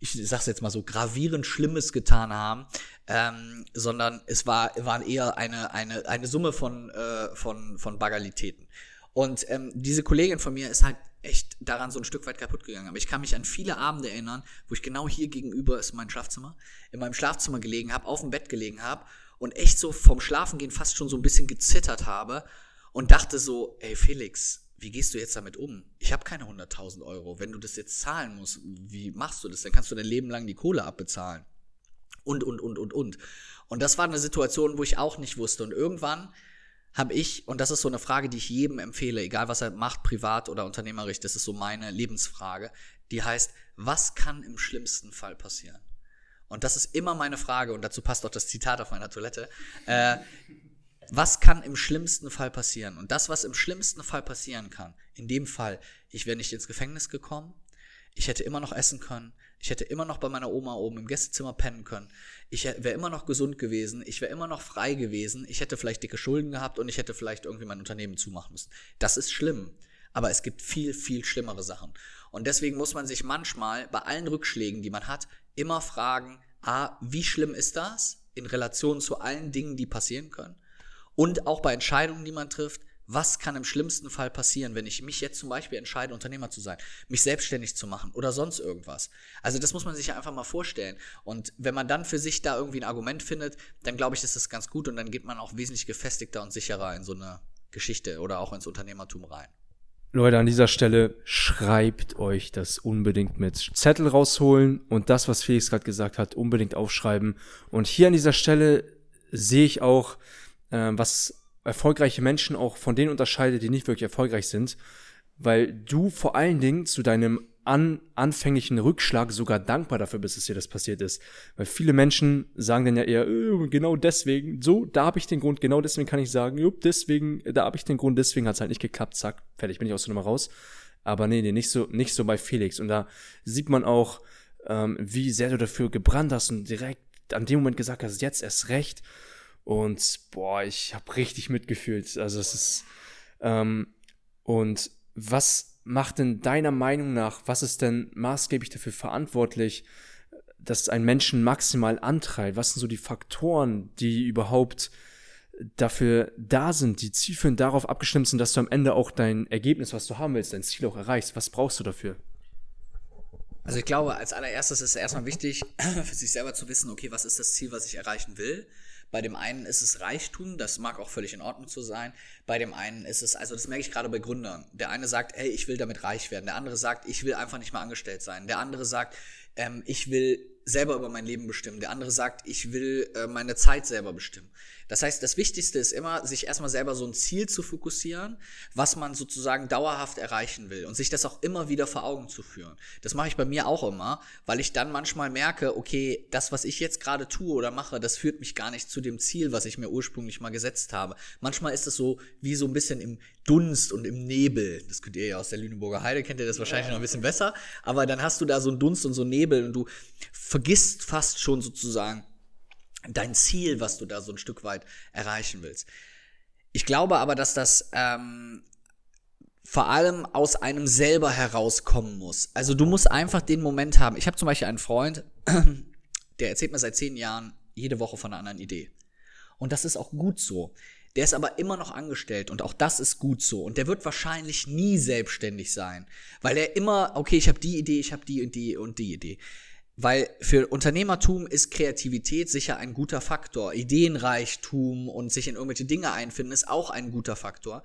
ich sag's jetzt mal so, gravierend Schlimmes getan haben, ähm, sondern es war, waren eher eine, eine, eine Summe von, äh, von, von Bagalitäten. Und ähm, diese Kollegin von mir ist halt echt daran so ein Stück weit kaputt gegangen. Aber ich kann mich an viele Abende erinnern, wo ich genau hier gegenüber ist mein Schlafzimmer, in meinem Schlafzimmer gelegen habe, auf dem Bett gelegen habe und echt so vom Schlafengehen fast schon so ein bisschen gezittert habe und dachte so, ey Felix, wie gehst du jetzt damit um? Ich habe keine 100.000 Euro. Wenn du das jetzt zahlen musst, wie machst du das? Dann kannst du dein Leben lang die Kohle abbezahlen. Und, und, und, und, und. Und das war eine Situation, wo ich auch nicht wusste. Und irgendwann habe ich, und das ist so eine Frage, die ich jedem empfehle, egal was er macht, privat oder unternehmerisch, das ist so meine Lebensfrage, die heißt, was kann im schlimmsten Fall passieren? Und das ist immer meine Frage, und dazu passt auch das Zitat auf meiner Toilette. Äh, was kann im schlimmsten Fall passieren? Und das, was im schlimmsten Fall passieren kann, in dem Fall, ich wäre nicht ins Gefängnis gekommen, ich hätte immer noch essen können, ich hätte immer noch bei meiner Oma oben im Gästezimmer pennen können, ich wäre immer noch gesund gewesen, ich wäre immer noch frei gewesen, ich hätte vielleicht dicke Schulden gehabt und ich hätte vielleicht irgendwie mein Unternehmen zumachen müssen. Das ist schlimm. Aber es gibt viel, viel schlimmere Sachen. Und deswegen muss man sich manchmal bei allen Rückschlägen, die man hat, immer fragen, a, wie schlimm ist das in Relation zu allen Dingen, die passieren können? Und auch bei Entscheidungen, die man trifft, was kann im schlimmsten Fall passieren, wenn ich mich jetzt zum Beispiel entscheide, Unternehmer zu sein, mich selbstständig zu machen oder sonst irgendwas. Also das muss man sich einfach mal vorstellen. Und wenn man dann für sich da irgendwie ein Argument findet, dann glaube ich, ist das ganz gut und dann geht man auch wesentlich gefestigter und sicherer in so eine Geschichte oder auch ins Unternehmertum rein. Leute, an dieser Stelle schreibt euch das unbedingt mit. Zettel rausholen und das, was Felix gerade gesagt hat, unbedingt aufschreiben. Und hier an dieser Stelle sehe ich auch, äh, was erfolgreiche Menschen auch von denen unterscheidet, die nicht wirklich erfolgreich sind, weil du vor allen Dingen zu deinem an, anfänglichen Rückschlag sogar dankbar dafür bist, dass dir das passiert ist. Weil viele Menschen sagen dann ja eher, äh, genau deswegen, so, da habe ich den Grund, genau deswegen kann ich sagen, jupp, deswegen, da habe ich den Grund, deswegen hat es halt nicht geklappt, zack, fertig, bin ich aus der Nummer raus. Aber nee, nee, nicht so, nicht so bei Felix. Und da sieht man auch, ähm, wie sehr du dafür gebrannt hast und direkt an dem Moment gesagt hast, jetzt erst recht. Und boah, ich habe richtig mitgefühlt. Also es ist, ähm, und was macht denn deiner Meinung nach, was ist denn maßgeblich dafür verantwortlich, dass ein Menschen maximal antreibt? Was sind so die Faktoren, die überhaupt dafür da sind, die zielführend darauf abgestimmt sind, dass du am Ende auch dein Ergebnis, was du haben willst, dein Ziel auch erreichst? Was brauchst du dafür? Also ich glaube, als allererstes ist es erstmal wichtig, für sich selber zu wissen, okay, was ist das Ziel, was ich erreichen will? Bei dem einen ist es Reichtum, das mag auch völlig in Ordnung zu sein. Bei dem einen ist es, also das merke ich gerade bei Gründern. Der eine sagt, hey, ich will damit reich werden. Der andere sagt, ich will einfach nicht mehr angestellt sein. Der andere sagt, ähm, ich will selber über mein Leben bestimmen. Der andere sagt, ich will äh, meine Zeit selber bestimmen. Das heißt, das Wichtigste ist immer, sich erstmal selber so ein Ziel zu fokussieren, was man sozusagen dauerhaft erreichen will und sich das auch immer wieder vor Augen zu führen. Das mache ich bei mir auch immer, weil ich dann manchmal merke, okay, das, was ich jetzt gerade tue oder mache, das führt mich gar nicht zu dem Ziel, was ich mir ursprünglich mal gesetzt habe. Manchmal ist es so wie so ein bisschen im Dunst und im Nebel. Das könnt ihr ja aus der Lüneburger Heide, kennt ihr das wahrscheinlich ja. noch ein bisschen besser. Aber dann hast du da so einen Dunst und so einen Nebel und du vergisst fast schon sozusagen, dein Ziel, was du da so ein Stück weit erreichen willst. Ich glaube aber, dass das ähm, vor allem aus einem selber herauskommen muss. Also du musst einfach den Moment haben. Ich habe zum Beispiel einen Freund, der erzählt mir seit zehn Jahren jede Woche von einer anderen Idee. Und das ist auch gut so. Der ist aber immer noch angestellt und auch das ist gut so. Und der wird wahrscheinlich nie selbstständig sein, weil er immer, okay, ich habe die Idee, ich habe die und die und die Idee. Weil für Unternehmertum ist Kreativität sicher ein guter Faktor. Ideenreichtum und sich in irgendwelche Dinge einfinden ist auch ein guter Faktor.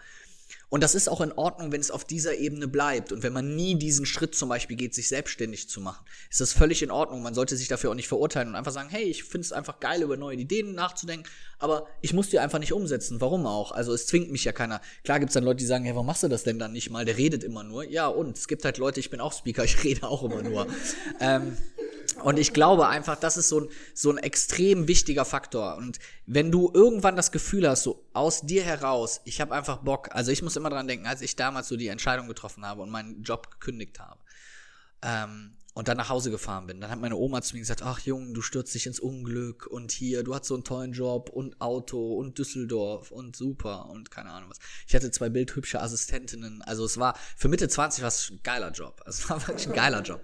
Und das ist auch in Ordnung, wenn es auf dieser Ebene bleibt. Und wenn man nie diesen Schritt zum Beispiel geht, sich selbstständig zu machen, ist das völlig in Ordnung. Man sollte sich dafür auch nicht verurteilen und einfach sagen, hey, ich finde es einfach geil, über neue Ideen nachzudenken, aber ich muss die einfach nicht umsetzen. Warum auch? Also es zwingt mich ja keiner. Klar gibt es dann Leute, die sagen, hey, warum machst du das denn dann nicht mal? Der redet immer nur. Ja, und es gibt halt Leute, ich bin auch Speaker, ich rede auch immer nur. ähm, und ich glaube einfach, das ist so ein, so ein extrem wichtiger Faktor. Und wenn du irgendwann das Gefühl hast, so aus dir heraus, ich habe einfach Bock, also ich muss immer dran denken, als ich damals so die Entscheidung getroffen habe und meinen Job gekündigt habe ähm, und dann nach Hause gefahren bin, dann hat meine Oma zu mir gesagt, ach Junge, du stürzt dich ins Unglück und hier, du hast so einen tollen Job und Auto und Düsseldorf und super und keine Ahnung was. Ich hatte zwei bildhübsche Assistentinnen, also es war für Mitte 20 war es ein geiler Job, es war wirklich ein geiler Job.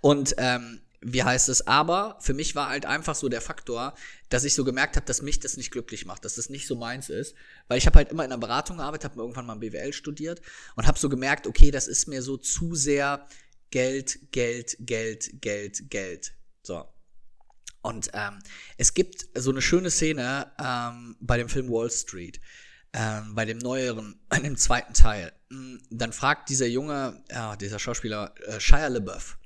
Und ähm, wie heißt es, aber für mich war halt einfach so der Faktor, dass ich so gemerkt habe, dass mich das nicht glücklich macht, dass das nicht so meins ist, weil ich habe halt immer in der Beratung gearbeitet, habe irgendwann mal BWL studiert und habe so gemerkt, okay, das ist mir so zu sehr Geld, Geld, Geld, Geld, Geld. So. Und ähm, es gibt so eine schöne Szene ähm, bei dem Film Wall Street, ähm, bei dem neueren, bei dem zweiten Teil. Hm, dann fragt dieser junge, ja, dieser Schauspieler äh, Shia LaBeouf,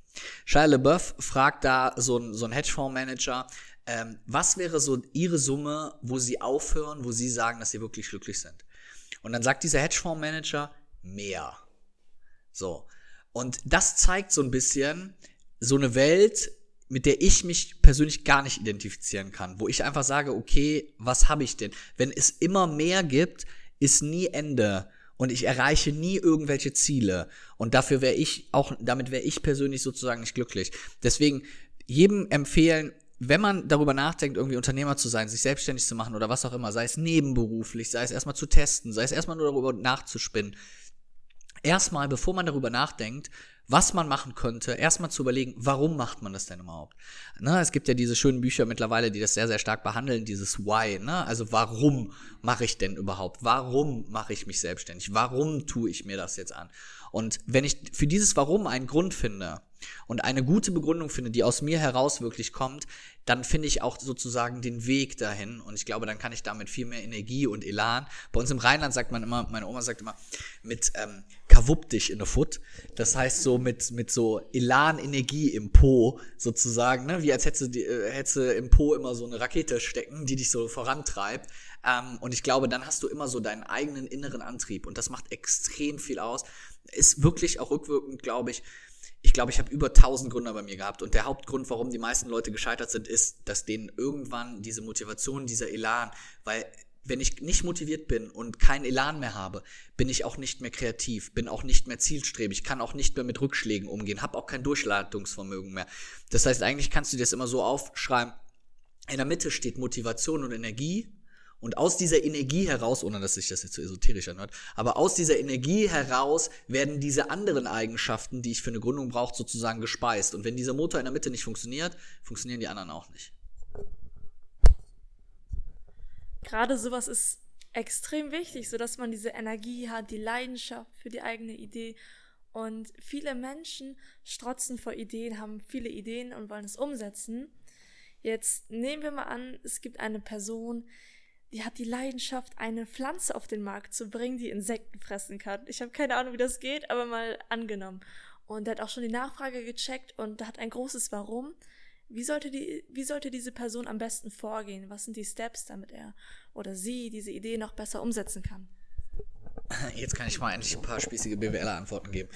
Shia LeBeouf fragt da so ein, so Hedgefondsmanager, ähm, was wäre so ihre Summe, wo sie aufhören, wo sie sagen, dass sie wirklich glücklich sind? Und dann sagt dieser Hedgefondsmanager, mehr. So. Und das zeigt so ein bisschen so eine Welt, mit der ich mich persönlich gar nicht identifizieren kann, wo ich einfach sage, okay, was habe ich denn? Wenn es immer mehr gibt, ist nie Ende und ich erreiche nie irgendwelche Ziele und dafür wäre ich auch damit wäre ich persönlich sozusagen nicht glücklich. Deswegen jedem empfehlen, wenn man darüber nachdenkt, irgendwie Unternehmer zu sein, sich selbstständig zu machen oder was auch immer, sei es nebenberuflich, sei es erstmal zu testen, sei es erstmal nur darüber nachzuspinnen, erstmal, bevor man darüber nachdenkt, was man machen könnte, erstmal zu überlegen, warum macht man das denn überhaupt? Ne, es gibt ja diese schönen Bücher mittlerweile, die das sehr, sehr stark behandeln, dieses Why, ne? Also warum mache ich denn überhaupt? Warum mache ich mich selbstständig? Warum tue ich mir das jetzt an? Und wenn ich für dieses Warum einen Grund finde, und eine gute Begründung finde, die aus mir heraus wirklich kommt, dann finde ich auch sozusagen den Weg dahin und ich glaube, dann kann ich damit viel mehr Energie und Elan. Bei uns im Rheinland sagt man immer, meine Oma sagt immer, mit ähm, kawupp dich in der Foot. Das heißt so mit, mit so Elan, Energie im Po sozusagen, ne? wie als hättest du, äh, hättest du im Po immer so eine Rakete stecken, die dich so vorantreibt. Ähm, und ich glaube, dann hast du immer so deinen eigenen inneren Antrieb und das macht extrem viel aus. Ist wirklich auch rückwirkend, glaube ich, ich glaube, ich habe über 1000 Gründer bei mir gehabt. Und der Hauptgrund, warum die meisten Leute gescheitert sind, ist, dass denen irgendwann diese Motivation, dieser Elan, weil wenn ich nicht motiviert bin und keinen Elan mehr habe, bin ich auch nicht mehr kreativ, bin auch nicht mehr zielstrebig, kann auch nicht mehr mit Rückschlägen umgehen, habe auch kein Durchladungsvermögen mehr. Das heißt, eigentlich kannst du dir das immer so aufschreiben. In der Mitte steht Motivation und Energie und aus dieser Energie heraus, ohne dass sich das jetzt so esoterisch anhört, aber aus dieser Energie heraus werden diese anderen Eigenschaften, die ich für eine Gründung brauche, sozusagen gespeist. Und wenn dieser Motor in der Mitte nicht funktioniert, funktionieren die anderen auch nicht. Gerade sowas ist extrem wichtig, sodass man diese Energie hat, die Leidenschaft für die eigene Idee. Und viele Menschen strotzen vor Ideen, haben viele Ideen und wollen es umsetzen. Jetzt nehmen wir mal an, es gibt eine Person, die hat die Leidenschaft, eine Pflanze auf den Markt zu bringen, die Insekten fressen kann. Ich habe keine Ahnung, wie das geht, aber mal angenommen. Und er hat auch schon die Nachfrage gecheckt und hat ein großes Warum. Wie sollte, die, wie sollte diese Person am besten vorgehen? Was sind die Steps, damit er oder sie diese Idee noch besser umsetzen kann? Jetzt kann ich mal endlich ein paar spießige BWLer-Antworten geben.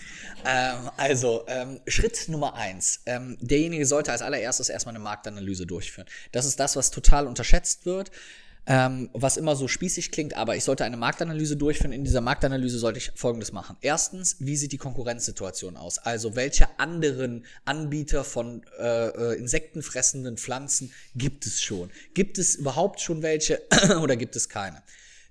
Ähm, also, ähm, Schritt Nummer eins. Ähm, derjenige sollte als allererstes erstmal eine Marktanalyse durchführen. Das ist das, was total unterschätzt wird ähm, was immer so spießig klingt, aber ich sollte eine Marktanalyse durchführen. In dieser Marktanalyse sollte ich Folgendes machen. Erstens, wie sieht die Konkurrenzsituation aus? Also welche anderen Anbieter von äh, äh, insektenfressenden Pflanzen gibt es schon? Gibt es überhaupt schon welche oder gibt es keine?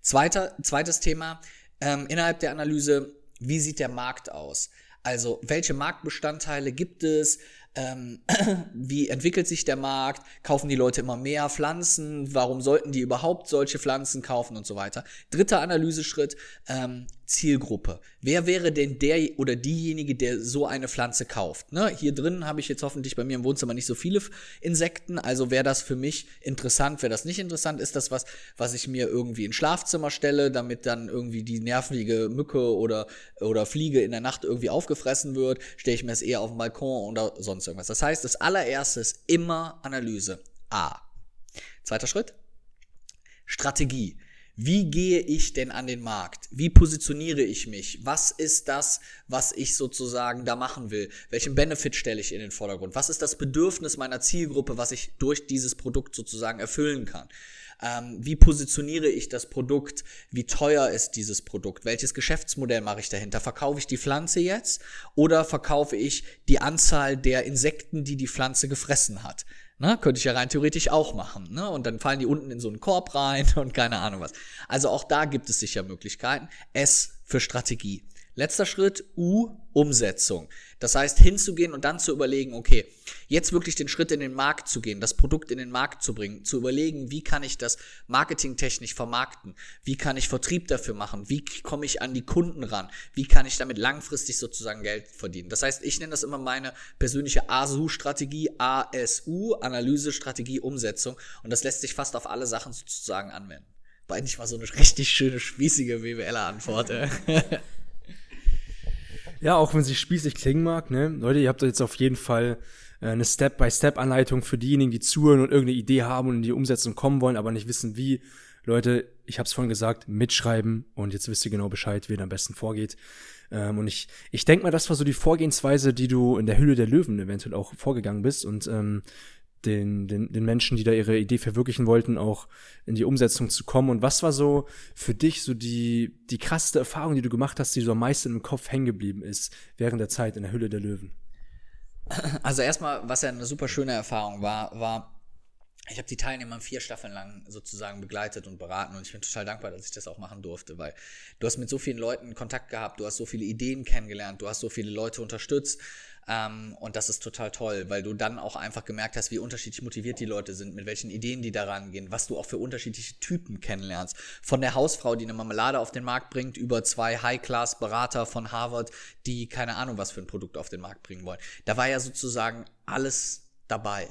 Zweiter, zweites Thema, ähm, innerhalb der Analyse, wie sieht der Markt aus? Also welche Marktbestandteile gibt es? Ähm, wie entwickelt sich der Markt, kaufen die Leute immer mehr Pflanzen, warum sollten die überhaupt solche Pflanzen kaufen und so weiter. Dritter Analyseschritt, ähm, Zielgruppe. Wer wäre denn der oder diejenige, der so eine Pflanze kauft? Ne? Hier drin habe ich jetzt hoffentlich bei mir im Wohnzimmer nicht so viele Insekten, also wäre das für mich interessant, wäre das nicht interessant, ist das was, was ich mir irgendwie ins Schlafzimmer stelle, damit dann irgendwie die nervige Mücke oder, oder Fliege in der Nacht irgendwie aufgefressen wird, stelle ich mir es eher auf den Balkon oder sonst irgendwas. Das heißt, das allererste ist immer Analyse. A. Zweiter Schritt. Strategie. Wie gehe ich denn an den Markt? Wie positioniere ich mich? Was ist das, was ich sozusagen da machen will? Welchen Benefit stelle ich in den Vordergrund? Was ist das Bedürfnis meiner Zielgruppe, was ich durch dieses Produkt sozusagen erfüllen kann? Ähm, wie positioniere ich das Produkt? Wie teuer ist dieses Produkt? Welches Geschäftsmodell mache ich dahinter? Verkaufe ich die Pflanze jetzt oder verkaufe ich die Anzahl der Insekten, die die Pflanze gefressen hat? Ne? Könnte ich ja rein theoretisch auch machen. Ne? Und dann fallen die unten in so einen Korb rein und keine Ahnung was. Also auch da gibt es sicher Möglichkeiten. S für Strategie. Letzter Schritt, U, Umsetzung. Das heißt, hinzugehen und dann zu überlegen, okay, jetzt wirklich den Schritt in den Markt zu gehen, das Produkt in den Markt zu bringen, zu überlegen, wie kann ich das marketingtechnisch vermarkten, wie kann ich Vertrieb dafür machen, wie komme ich an die Kunden ran, wie kann ich damit langfristig sozusagen Geld verdienen. Das heißt, ich nenne das immer meine persönliche ASU-Strategie, ASU, Analyse, Strategie, Umsetzung und das lässt sich fast auf alle Sachen sozusagen anwenden. War eigentlich mal so eine richtig schöne, spießige BWLer-Antwort. Ja, auch wenn sie spießig klingen mag, ne? Leute, ihr habt jetzt auf jeden Fall äh, eine Step-by-Step-Anleitung für diejenigen, die zuhören und irgendeine Idee haben und in die Umsetzung kommen wollen, aber nicht wissen wie. Leute, ich habe es vorhin gesagt, mitschreiben und jetzt wisst ihr genau Bescheid, wie ihr am besten vorgeht. Ähm, und ich, ich denke mal, das war so die Vorgehensweise, die du in der Hülle der Löwen eventuell auch vorgegangen bist und ähm, den, den, den Menschen, die da ihre Idee verwirklichen wollten, auch in die Umsetzung zu kommen. Und was war so für dich so die, die krasseste Erfahrung, die du gemacht hast, die so am meisten im Kopf hängen geblieben ist während der Zeit in der Hülle der Löwen? Also erstmal, was ja eine super schöne Erfahrung war, war, ich habe die Teilnehmer vier Staffeln lang sozusagen begleitet und beraten und ich bin total dankbar, dass ich das auch machen durfte, weil du hast mit so vielen Leuten Kontakt gehabt, du hast so viele Ideen kennengelernt, du hast so viele Leute unterstützt ähm, und das ist total toll, weil du dann auch einfach gemerkt hast, wie unterschiedlich motiviert die Leute sind, mit welchen Ideen die daran gehen, was du auch für unterschiedliche Typen kennenlernst. Von der Hausfrau, die eine Marmelade auf den Markt bringt, über zwei High-Class-Berater von Harvard, die keine Ahnung, was für ein Produkt auf den Markt bringen wollen. Da war ja sozusagen alles dabei.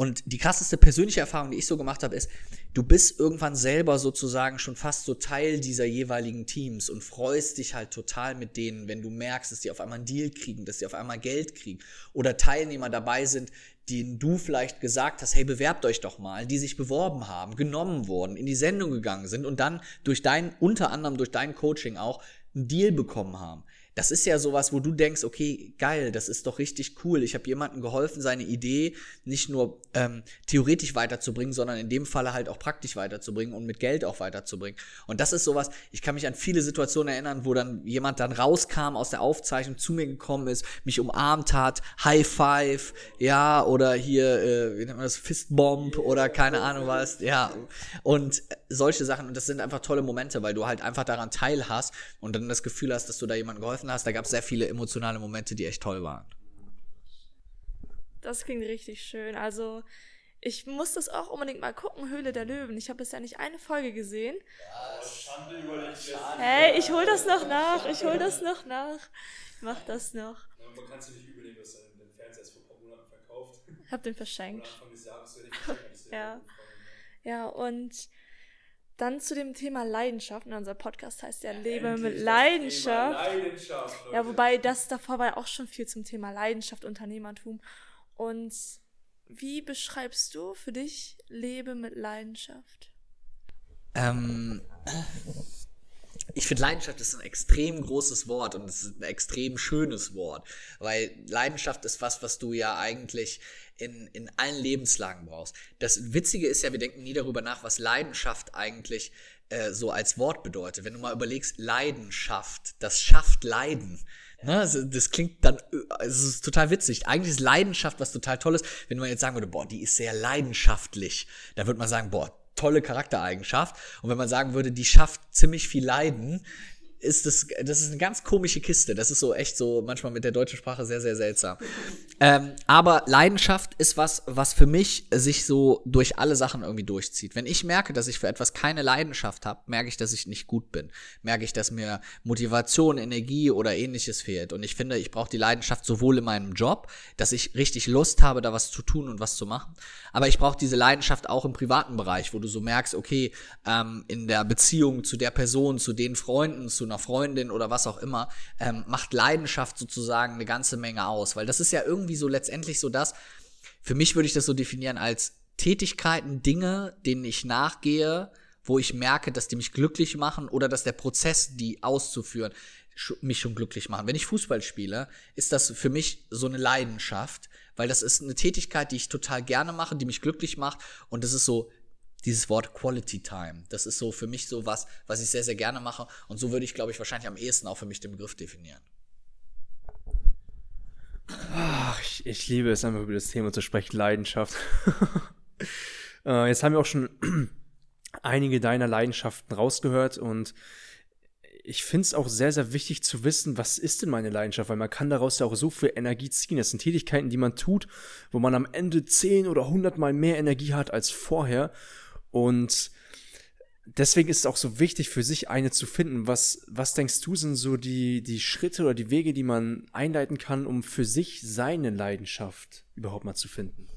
Und die krasseste persönliche Erfahrung, die ich so gemacht habe, ist, du bist irgendwann selber sozusagen schon fast so Teil dieser jeweiligen Teams und freust dich halt total mit denen, wenn du merkst, dass die auf einmal einen Deal kriegen, dass die auf einmal Geld kriegen oder Teilnehmer dabei sind, denen du vielleicht gesagt hast, hey, bewerbt euch doch mal, die sich beworben haben, genommen wurden, in die Sendung gegangen sind und dann durch dein, unter anderem durch dein Coaching auch, einen Deal bekommen haben das ist ja sowas, wo du denkst, okay, geil, das ist doch richtig cool. Ich habe jemandem geholfen, seine Idee nicht nur ähm, theoretisch weiterzubringen, sondern in dem Falle halt auch praktisch weiterzubringen und mit Geld auch weiterzubringen. Und das ist sowas, ich kann mich an viele Situationen erinnern, wo dann jemand dann rauskam aus der Aufzeichnung, zu mir gekommen ist, mich umarmt hat, High Five, ja, oder hier, äh, wie nennt man das, Fistbomb oder keine Ahnung was, ja. Und solche Sachen, und das sind einfach tolle Momente, weil du halt einfach daran teilhast und dann das Gefühl hast, dass du da jemandem geholfen getroffen hast. Da gab es sehr viele emotionale Momente, die echt toll waren. Das klingt richtig schön. Also, ich muss das auch unbedingt mal gucken, Höhle der Löwen. Ich habe bisher nicht eine Folge gesehen. Ja, Schande über dich. Hey, ich hol das noch nach. Ich hol das noch nach. Ich mach das noch. Ja, man kann es nicht übernehmen, dass dein Fernseher ist vor ein paar Monaten verkauft. Ich hab den verschenkt. Anfang des Jahres ja. Ja, und dann zu dem Thema Leidenschaft. Und unser Podcast heißt ja, ja Lebe mit Leidenschaft. Leidenschaft ja, wobei das davor war ja auch schon viel zum Thema Leidenschaft, Unternehmertum. Und wie beschreibst du für dich Lebe mit Leidenschaft? Ähm, ich finde, Leidenschaft ist ein extrem großes Wort und es ist ein extrem schönes Wort, weil Leidenschaft ist was, was du ja eigentlich in, in allen Lebenslagen brauchst. Das Witzige ist ja, wir denken nie darüber nach, was Leidenschaft eigentlich äh, so als Wort bedeutet. Wenn du mal überlegst, Leidenschaft, das schafft Leiden. Ne, das, das klingt dann, es ist total witzig. Eigentlich ist Leidenschaft was total Tolles. Wenn man jetzt sagen würde, boah, die ist sehr leidenschaftlich, dann würde man sagen, boah, tolle Charaktereigenschaft. Und wenn man sagen würde, die schafft ziemlich viel Leiden, ist das, das ist eine ganz komische Kiste. Das ist so echt so manchmal mit der deutschen Sprache sehr, sehr seltsam. Ähm, aber Leidenschaft ist was, was für mich sich so durch alle Sachen irgendwie durchzieht. Wenn ich merke, dass ich für etwas keine Leidenschaft habe, merke ich, dass ich nicht gut bin. Merke ich, dass mir Motivation, Energie oder ähnliches fehlt. Und ich finde, ich brauche die Leidenschaft sowohl in meinem Job, dass ich richtig Lust habe, da was zu tun und was zu machen. Aber ich brauche diese Leidenschaft auch im privaten Bereich, wo du so merkst, okay, ähm, in der Beziehung zu der Person, zu den Freunden, zu einer Freundin oder was auch immer, ähm, macht Leidenschaft sozusagen eine ganze Menge aus. Weil das ist ja irgendwie so letztendlich so das, für mich würde ich das so definieren als Tätigkeiten, Dinge, denen ich nachgehe, wo ich merke, dass die mich glücklich machen oder dass der Prozess, die auszuführen, mich schon glücklich machen. Wenn ich Fußball spiele, ist das für mich so eine Leidenschaft, weil das ist eine Tätigkeit, die ich total gerne mache, die mich glücklich macht und das ist so dieses Wort Quality Time. Das ist so für mich so was, was ich sehr, sehr gerne mache. Und so würde ich, glaube ich, wahrscheinlich am ehesten auch für mich den Begriff definieren. Ach, ich, ich liebe es einfach über das Thema zu sprechen, Leidenschaft. äh, jetzt haben wir auch schon einige deiner Leidenschaften rausgehört und ich finde es auch sehr, sehr wichtig zu wissen, was ist denn meine Leidenschaft, weil man kann daraus ja auch so viel Energie ziehen. Das sind Tätigkeiten, die man tut, wo man am Ende 10 oder 100 Mal mehr Energie hat als vorher. Und deswegen ist es auch so wichtig für sich eine zu finden. Was, was denkst du sind so die, die Schritte oder die Wege, die man einleiten kann, um für sich seine Leidenschaft überhaupt mal zu finden?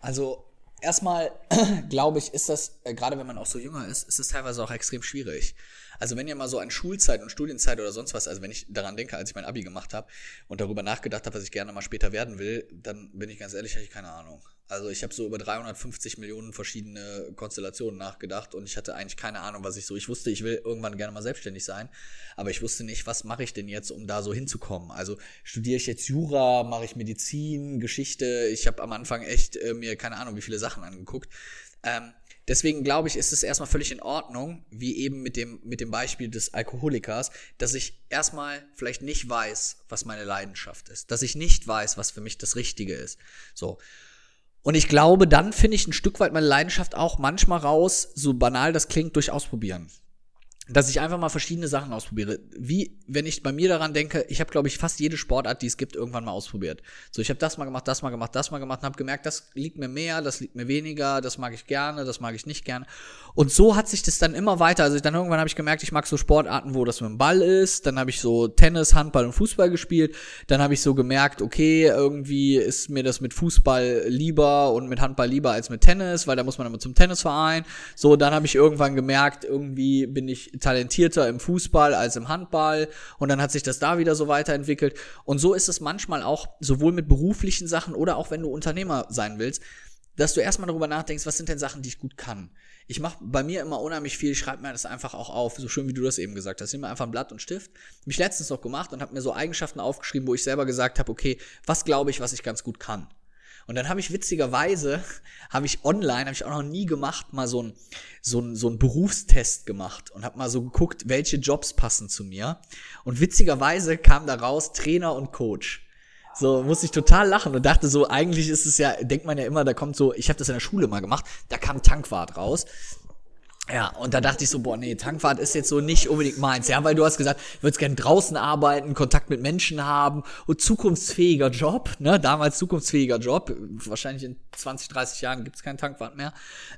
Also erstmal glaube ich, ist das, äh, gerade wenn man auch so jünger ist, ist es teilweise auch extrem schwierig. Also wenn ihr mal so an Schulzeit und Studienzeit oder sonst was, also wenn ich daran denke, als ich mein Abi gemacht habe und darüber nachgedacht habe, was ich gerne mal später werden will, dann bin ich ganz ehrlich, habe ich keine Ahnung. Also ich habe so über 350 Millionen verschiedene Konstellationen nachgedacht und ich hatte eigentlich keine Ahnung, was ich so. Ich wusste, ich will irgendwann gerne mal selbstständig sein, aber ich wusste nicht, was mache ich denn jetzt, um da so hinzukommen. Also studiere ich jetzt Jura, mache ich Medizin, Geschichte. Ich habe am Anfang echt äh, mir keine Ahnung, wie viele Sachen angeguckt. Ähm, deswegen glaube ich, ist es erstmal völlig in Ordnung, wie eben mit dem, mit dem Beispiel des Alkoholikers, dass ich erstmal vielleicht nicht weiß, was meine Leidenschaft ist, dass ich nicht weiß, was für mich das Richtige ist. So. Und ich glaube, dann finde ich ein Stück weit meine Leidenschaft auch manchmal raus, so banal das klingt, durch Ausprobieren dass ich einfach mal verschiedene Sachen ausprobiere. Wie, wenn ich bei mir daran denke, ich habe, glaube ich, fast jede Sportart, die es gibt, irgendwann mal ausprobiert. So, ich habe das mal gemacht, das mal gemacht, das mal gemacht und habe gemerkt, das liegt mir mehr, das liegt mir weniger, das mag ich gerne, das mag ich nicht gerne. Und so hat sich das dann immer weiter. Also dann irgendwann habe ich gemerkt, ich mag so Sportarten, wo das mit dem Ball ist. Dann habe ich so Tennis, Handball und Fußball gespielt. Dann habe ich so gemerkt, okay, irgendwie ist mir das mit Fußball lieber und mit Handball lieber als mit Tennis, weil da muss man immer zum Tennisverein. So, dann habe ich irgendwann gemerkt, irgendwie bin ich talentierter im Fußball als im Handball und dann hat sich das da wieder so weiterentwickelt. Und so ist es manchmal auch sowohl mit beruflichen Sachen oder auch wenn du Unternehmer sein willst, dass du erstmal darüber nachdenkst, was sind denn Sachen, die ich gut kann. Ich mache bei mir immer unheimlich viel, ich schreibe mir das einfach auch auf, so schön wie du das eben gesagt hast. Ich nehme einfach ein Blatt und Stift. Mich letztens noch gemacht und habe mir so Eigenschaften aufgeschrieben, wo ich selber gesagt habe, okay, was glaube ich, was ich ganz gut kann. Und dann habe ich witzigerweise, habe ich online, habe ich auch noch nie gemacht, mal so ein so ein so ein Berufstest gemacht und habe mal so geguckt, welche Jobs passen zu mir. Und witzigerweise kam da raus Trainer und Coach. So musste ich total lachen und dachte so, eigentlich ist es ja, denkt man ja immer, da kommt so, ich habe das in der Schule mal gemacht, da kam Tankwart raus. Ja, und da dachte ich so, boah, nee, Tankwart ist jetzt so nicht unbedingt meins. Ja, weil du hast gesagt, du würdest gerne draußen arbeiten, Kontakt mit Menschen haben und zukunftsfähiger Job, ne, damals zukunftsfähiger Job. Wahrscheinlich in 20, 30 Jahren gibt's keinen Tankwart mehr.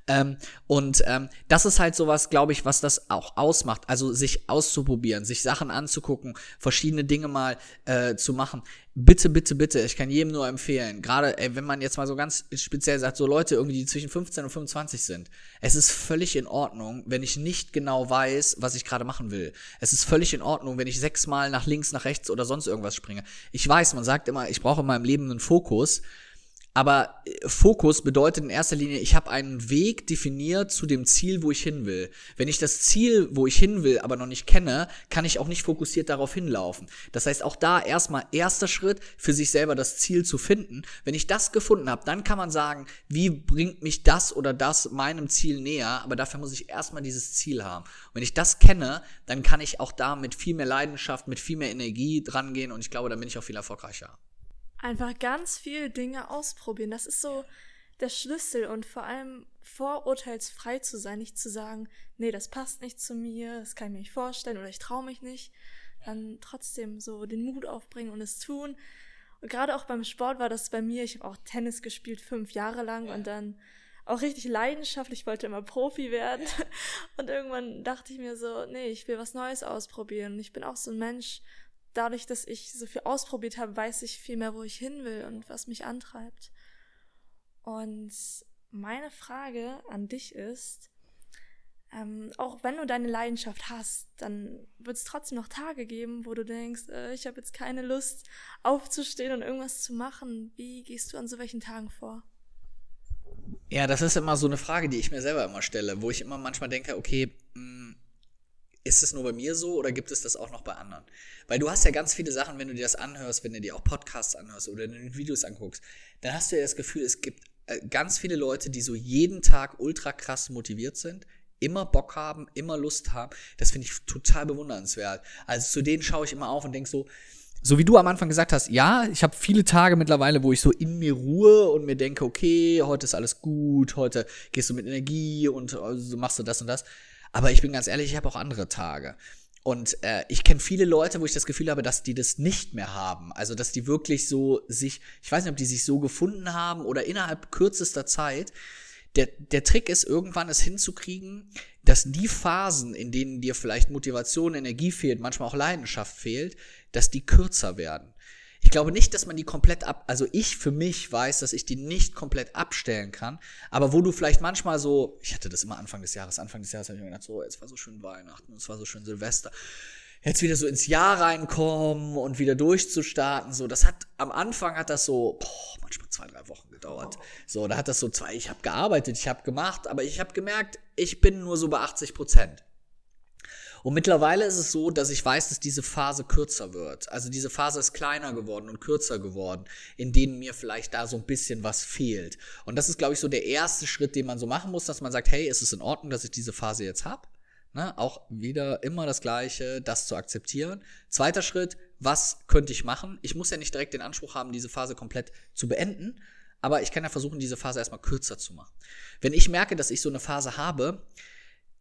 Ähm, und ähm, das ist halt sowas, glaube ich, was das auch ausmacht. Also sich auszuprobieren, sich Sachen anzugucken, verschiedene Dinge mal äh, zu machen bitte, bitte, bitte, ich kann jedem nur empfehlen, gerade ey, wenn man jetzt mal so ganz speziell sagt, so Leute irgendwie, die zwischen 15 und 25 sind, es ist völlig in Ordnung, wenn ich nicht genau weiß, was ich gerade machen will. Es ist völlig in Ordnung, wenn ich sechsmal nach links, nach rechts oder sonst irgendwas springe. Ich weiß, man sagt immer, ich brauche in meinem Leben einen Fokus, aber äh, Fokus bedeutet in erster Linie, ich habe einen Weg definiert zu dem Ziel, wo ich hin will. Wenn ich das Ziel, wo ich hin will, aber noch nicht kenne, kann ich auch nicht fokussiert darauf hinlaufen. Das heißt, auch da erstmal erster Schritt, für sich selber das Ziel zu finden. Wenn ich das gefunden habe, dann kann man sagen, wie bringt mich das oder das meinem Ziel näher, aber dafür muss ich erstmal dieses Ziel haben. Und wenn ich das kenne, dann kann ich auch da mit viel mehr Leidenschaft, mit viel mehr Energie drangehen und ich glaube, dann bin ich auch viel erfolgreicher einfach ganz viele Dinge ausprobieren. Das ist so der Schlüssel und vor allem vorurteilsfrei zu sein, nicht zu sagen, nee, das passt nicht zu mir, das kann ich mir nicht vorstellen oder ich traue mich nicht. Dann trotzdem so den Mut aufbringen und es tun. Und gerade auch beim Sport war das bei mir, ich habe auch Tennis gespielt fünf Jahre lang ja. und dann auch richtig leidenschaftlich, wollte immer Profi werden. Und irgendwann dachte ich mir so, nee, ich will was Neues ausprobieren. Und ich bin auch so ein Mensch, dadurch, dass ich so viel ausprobiert habe, weiß ich viel mehr, wo ich hin will und was mich antreibt. Und meine Frage an dich ist, ähm, auch wenn du deine Leidenschaft hast, dann wird es trotzdem noch Tage geben, wo du denkst, äh, ich habe jetzt keine Lust aufzustehen und irgendwas zu machen. Wie gehst du an so welchen Tagen vor? Ja, das ist immer so eine Frage, die ich mir selber immer stelle, wo ich immer manchmal denke, okay, mh, mm, ist es nur bei mir so oder gibt es das auch noch bei anderen? Weil du hast ja ganz viele Sachen, wenn du dir das anhörst, wenn du dir auch Podcasts anhörst oder Videos anguckst, dann hast du ja das Gefühl, es gibt äh, ganz viele Leute, die so jeden Tag ultra krass motiviert sind, immer Bock haben, immer Lust haben. Das finde ich total bewundernswert. Also zu denen schaue ich immer auf und denke so, so wie du am Anfang gesagt hast, ja, ich habe viele Tage mittlerweile, wo ich so in mir ruhe und mir denke, okay, heute ist alles gut, heute gehst du mit Energie und also machst du das und das. Aber ich bin ganz ehrlich, ich habe auch andere Tage. Und äh, ich kenne viele Leute, wo ich das Gefühl habe, dass die das nicht mehr haben. Also, dass die wirklich so sich, ich weiß nicht, ob die sich so gefunden haben oder innerhalb kürzester Zeit. Der, der Trick ist, irgendwann es hinzukriegen, dass die Phasen, in denen dir vielleicht Motivation, Energie fehlt, manchmal auch Leidenschaft fehlt, dass die kürzer werden. Ich glaube nicht, dass man die komplett ab, also ich für mich weiß, dass ich die nicht komplett abstellen kann, aber wo du vielleicht manchmal so, ich hatte das immer Anfang des Jahres, Anfang des Jahres habe ich mir gedacht, so, es war so schön Weihnachten, es war so schön Silvester. jetzt wieder so ins Jahr reinkommen und wieder durchzustarten. So, das hat am Anfang hat das so boah, manchmal zwei, drei Wochen gedauert. So, da hat das so zwei, ich habe gearbeitet, ich habe gemacht, aber ich habe gemerkt, ich bin nur so bei 80 Prozent. Und mittlerweile ist es so, dass ich weiß, dass diese Phase kürzer wird. Also diese Phase ist kleiner geworden und kürzer geworden, in denen mir vielleicht da so ein bisschen was fehlt. Und das ist, glaube ich, so der erste Schritt, den man so machen muss, dass man sagt, hey, ist es in Ordnung, dass ich diese Phase jetzt habe? Ne? Auch wieder immer das Gleiche, das zu akzeptieren. Zweiter Schritt, was könnte ich machen? Ich muss ja nicht direkt den Anspruch haben, diese Phase komplett zu beenden, aber ich kann ja versuchen, diese Phase erstmal kürzer zu machen. Wenn ich merke, dass ich so eine Phase habe,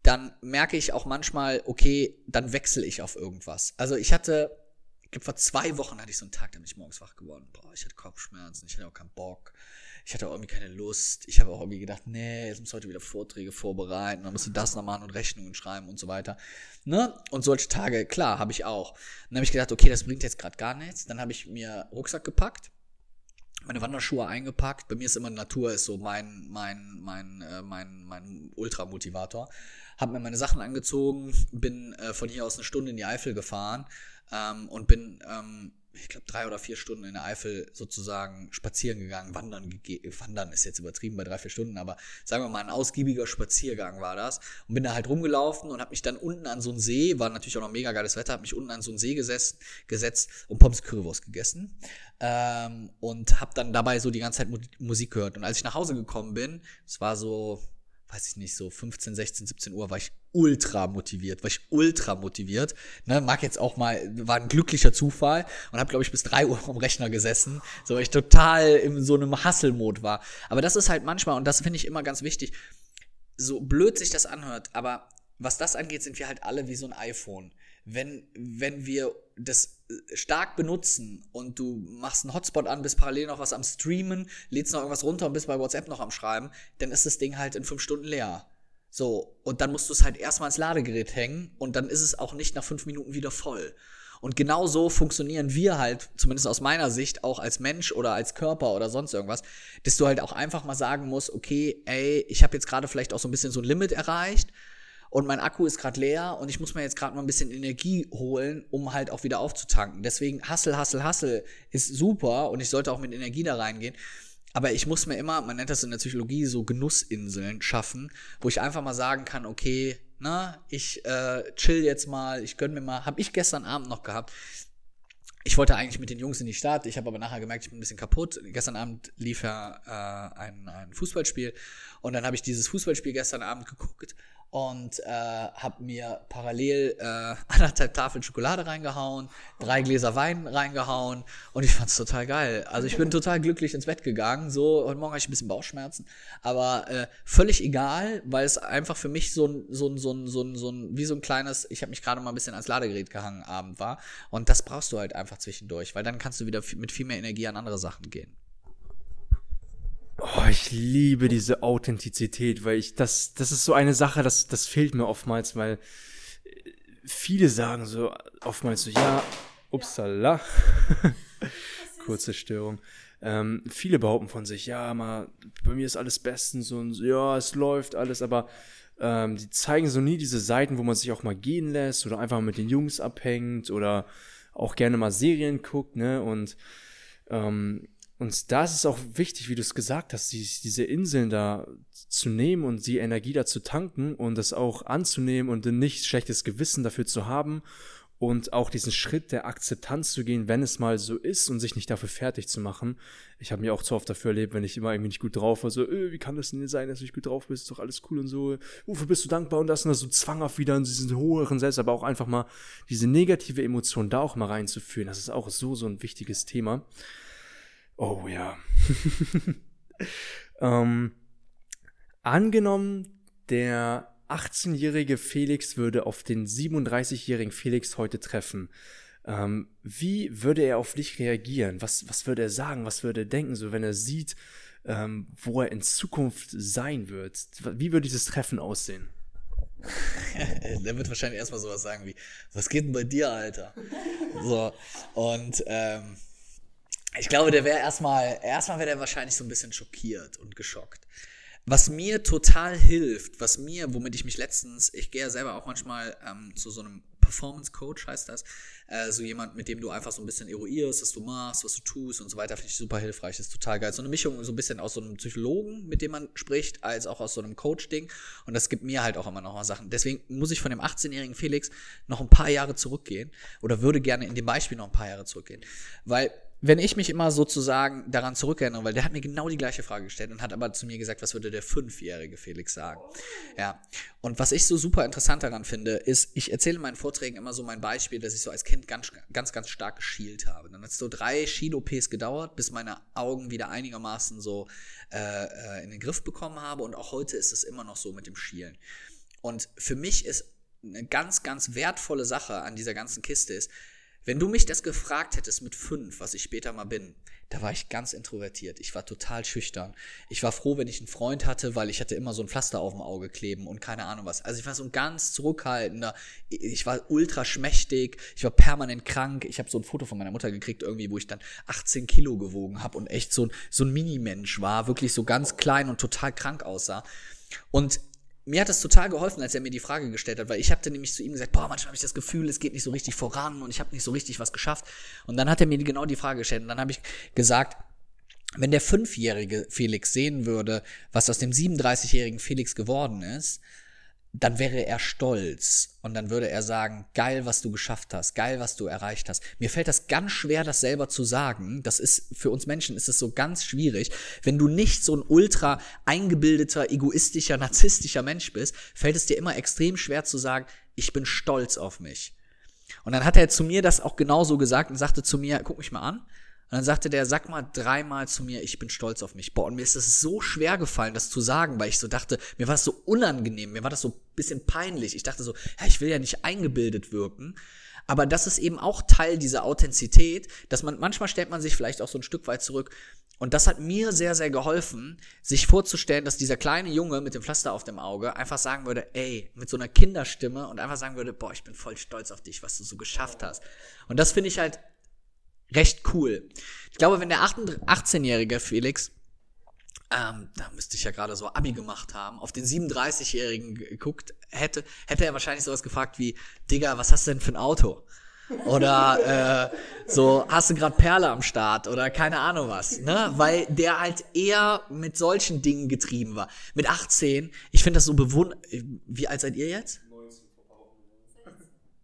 dann merke ich auch manchmal, okay, dann wechsle ich auf irgendwas. Also ich hatte, ich glaube, vor zwei Wochen hatte ich so einen Tag, da bin ich morgens wach geworden. Boah, ich hatte Kopfschmerzen, ich hatte auch keinen Bock. Ich hatte auch irgendwie keine Lust. Ich habe auch irgendwie gedacht, nee, jetzt muss heute wieder Vorträge vorbereiten, dann musst du das noch machen und Rechnungen schreiben und so weiter. Ne? Und solche Tage, klar, habe ich auch. dann habe ich gedacht, okay, das bringt jetzt gerade gar nichts. Dann habe ich mir Rucksack gepackt meine Wanderschuhe eingepackt. Bei mir ist immer Natur ist so mein mein mein äh, mein mein Ultramotivator habe mir meine Sachen angezogen, bin äh, von hier aus eine Stunde in die Eifel gefahren ähm, und bin, ähm, ich glaube, drei oder vier Stunden in der Eifel sozusagen spazieren gegangen. Wandern, wandern ist jetzt übertrieben bei drei, vier Stunden, aber sagen wir mal, ein ausgiebiger Spaziergang war das. Und bin da halt rumgelaufen und habe mich dann unten an so einen See, war natürlich auch noch mega geiles Wetter, habe mich unten an so einen See gesessen, gesetzt und Pommes Currywurst gegessen. Ähm, und habe dann dabei so die ganze Zeit Musik gehört. Und als ich nach Hause gekommen bin, es war so weiß ich nicht, so 15, 16, 17 Uhr war ich ultra motiviert, war ich ultra motiviert. Ne, mag jetzt auch mal, war ein glücklicher Zufall und habe, glaube ich, bis 3 Uhr am Rechner gesessen, so weil ich total in so einem Hustle-Mode war. Aber das ist halt manchmal, und das finde ich immer ganz wichtig, so blöd sich das anhört, aber was das angeht, sind wir halt alle wie so ein iPhone. Wenn, wenn wir das äh, stark benutzen und du machst einen Hotspot an, bist parallel noch was am Streamen, lädst noch irgendwas runter und bist bei WhatsApp noch am Schreiben, dann ist das Ding halt in fünf Stunden leer. So, und dann musst du es halt erstmal ins Ladegerät hängen und dann ist es auch nicht nach fünf Minuten wieder voll. Und genau so funktionieren wir halt, zumindest aus meiner Sicht, auch als Mensch oder als Körper oder sonst irgendwas, dass du halt auch einfach mal sagen musst, okay, ey, ich habe jetzt gerade vielleicht auch so ein bisschen so ein Limit erreicht und mein Akku ist gerade leer und ich muss mir jetzt gerade mal ein bisschen Energie holen, um halt auch wieder aufzutanken. Deswegen Hassel, Hassel, Hassel ist super und ich sollte auch mit Energie da reingehen. Aber ich muss mir immer, man nennt das in der Psychologie so Genussinseln schaffen, wo ich einfach mal sagen kann, okay, na, ich äh, chill jetzt mal, ich gönn mir mal, habe ich gestern Abend noch gehabt. Ich wollte eigentlich mit den Jungs in die Stadt, ich habe aber nachher gemerkt, ich bin ein bisschen kaputt. Gestern Abend lief ja äh, ein, ein Fußballspiel und dann habe ich dieses Fußballspiel gestern Abend geguckt und äh, habe mir parallel äh, anderthalb Tafeln Schokolade reingehauen, drei Gläser Wein reingehauen und ich fand's total geil. Also ich bin total glücklich ins Bett gegangen. So, heute Morgen hatte ich ein bisschen Bauchschmerzen, aber äh, völlig egal, weil es einfach für mich so ein, so ein, so ein, so ein, so ein wie so ein kleines, ich habe mich gerade mal ein bisschen ans Ladegerät gehangen Abend war. Und das brauchst du halt einfach zwischendurch, weil dann kannst du wieder mit viel mehr Energie an andere Sachen gehen. Oh, ich liebe diese Authentizität, weil ich das, das ist so eine Sache, das, das fehlt mir oftmals, weil viele sagen so oftmals so, ja, upsala, kurze Störung. Ähm, viele behaupten von sich, ja, mal, bei mir ist alles bestens und ja, es läuft alles, aber ähm, die zeigen so nie diese Seiten, wo man sich auch mal gehen lässt oder einfach mit den Jungs abhängt oder auch gerne mal Serien guckt, ne? Und ähm, und da ist es auch wichtig, wie du es gesagt hast, die, diese Inseln da zu nehmen und die Energie da zu tanken und das auch anzunehmen und nicht schlechtes Gewissen dafür zu haben und auch diesen Schritt der Akzeptanz zu gehen, wenn es mal so ist und sich nicht dafür fertig zu machen. Ich habe mir auch zu oft dafür erlebt, wenn ich immer irgendwie nicht gut drauf war, so, äh, wie kann das denn sein, dass du nicht gut drauf bist, ist doch alles cool und so, wofür bist du dankbar und das und das so zwanghaft wieder in diesen höheren Selbst, aber auch einfach mal diese negative Emotion da auch mal reinzuführen, das ist auch so, so ein wichtiges Thema. Oh ja. ähm, angenommen, der 18-jährige Felix würde auf den 37-jährigen Felix heute treffen. Ähm, wie würde er auf dich reagieren? Was, was würde er sagen? Was würde er denken, so wenn er sieht, ähm, wo er in Zukunft sein wird? Wie würde dieses Treffen aussehen? der wird wahrscheinlich erstmal sowas sagen wie, was geht denn bei dir, Alter? So, und ähm, ich glaube, der wäre erstmal, erstmal wäre der wahrscheinlich so ein bisschen schockiert und geschockt. Was mir total hilft, was mir, womit ich mich letztens, ich gehe ja selber auch manchmal ähm, zu so einem Performance Coach, heißt das, äh, so jemand, mit dem du einfach so ein bisschen eruierst, was du machst, was du tust und so weiter, finde ich super hilfreich, ist total geil. So eine Mischung so ein bisschen aus so einem Psychologen, mit dem man spricht, als auch aus so einem Coach-Ding und das gibt mir halt auch immer noch mal Sachen. Deswegen muss ich von dem 18-jährigen Felix noch ein paar Jahre zurückgehen oder würde gerne in dem Beispiel noch ein paar Jahre zurückgehen, weil wenn ich mich immer sozusagen daran zurückerinnere, weil der hat mir genau die gleiche Frage gestellt und hat aber zu mir gesagt, was würde der fünfjährige Felix sagen? Ja. Und was ich so super interessant daran finde, ist, ich erzähle in meinen Vorträgen immer so mein Beispiel, dass ich so als Kind ganz, ganz, ganz stark geschielt habe. Dann hat es so drei Schiel-OPs gedauert, bis meine Augen wieder einigermaßen so äh, äh, in den Griff bekommen habe. Und auch heute ist es immer noch so mit dem Schielen. Und für mich ist eine ganz, ganz wertvolle Sache an dieser ganzen Kiste ist, wenn du mich das gefragt hättest mit fünf, was ich später mal bin, da war ich ganz introvertiert. Ich war total schüchtern. Ich war froh, wenn ich einen Freund hatte, weil ich hatte immer so ein Pflaster auf dem Auge kleben und keine Ahnung was. Also ich war so ein ganz zurückhaltender. Ich war ultra schmächtig. Ich war permanent krank. Ich habe so ein Foto von meiner Mutter gekriegt irgendwie, wo ich dann 18 Kilo gewogen habe und echt so ein, so ein Minimensch war. Wirklich so ganz klein und total krank aussah. Und mir hat das total geholfen, als er mir die Frage gestellt hat, weil ich habe nämlich zu ihm gesagt, boah, manchmal habe ich das Gefühl, es geht nicht so richtig voran und ich habe nicht so richtig was geschafft. Und dann hat er mir genau die Frage gestellt und dann habe ich gesagt, wenn der fünfjährige Felix sehen würde, was aus dem 37-jährigen Felix geworden ist, dann wäre er stolz und dann würde er sagen, geil, was du geschafft hast, geil, was du erreicht hast. Mir fällt das ganz schwer, das selber zu sagen. Das ist, für uns Menschen ist es so ganz schwierig. Wenn du nicht so ein ultra eingebildeter, egoistischer, narzisstischer Mensch bist, fällt es dir immer extrem schwer zu sagen, ich bin stolz auf mich. Und dann hat er zu mir das auch genauso gesagt und sagte zu mir, guck mich mal an. Und dann sagte der, sag mal dreimal zu mir, ich bin stolz auf mich. Boah, und mir ist es so schwer gefallen, das zu sagen, weil ich so dachte, mir war das so unangenehm, mir war das so ein bisschen peinlich. Ich dachte so, ja, ich will ja nicht eingebildet wirken. Aber das ist eben auch Teil dieser Authentizität, dass man, manchmal stellt man sich vielleicht auch so ein Stück weit zurück. Und das hat mir sehr, sehr geholfen, sich vorzustellen, dass dieser kleine Junge mit dem Pflaster auf dem Auge einfach sagen würde, ey, mit so einer Kinderstimme und einfach sagen würde, boah, ich bin voll stolz auf dich, was du so geschafft hast. Und das finde ich halt recht cool. Ich glaube, wenn der 18-jährige Felix, ähm, da müsste ich ja gerade so Abi gemacht haben, auf den 37-jährigen geguckt hätte, hätte er wahrscheinlich sowas gefragt wie, Digga, was hast du denn für ein Auto? Oder äh, so, hast du gerade Perle am Start oder keine Ahnung was, ne? Weil der halt eher mit solchen Dingen getrieben war. Mit 18, ich finde das so bewundert. Wie alt seid ihr jetzt?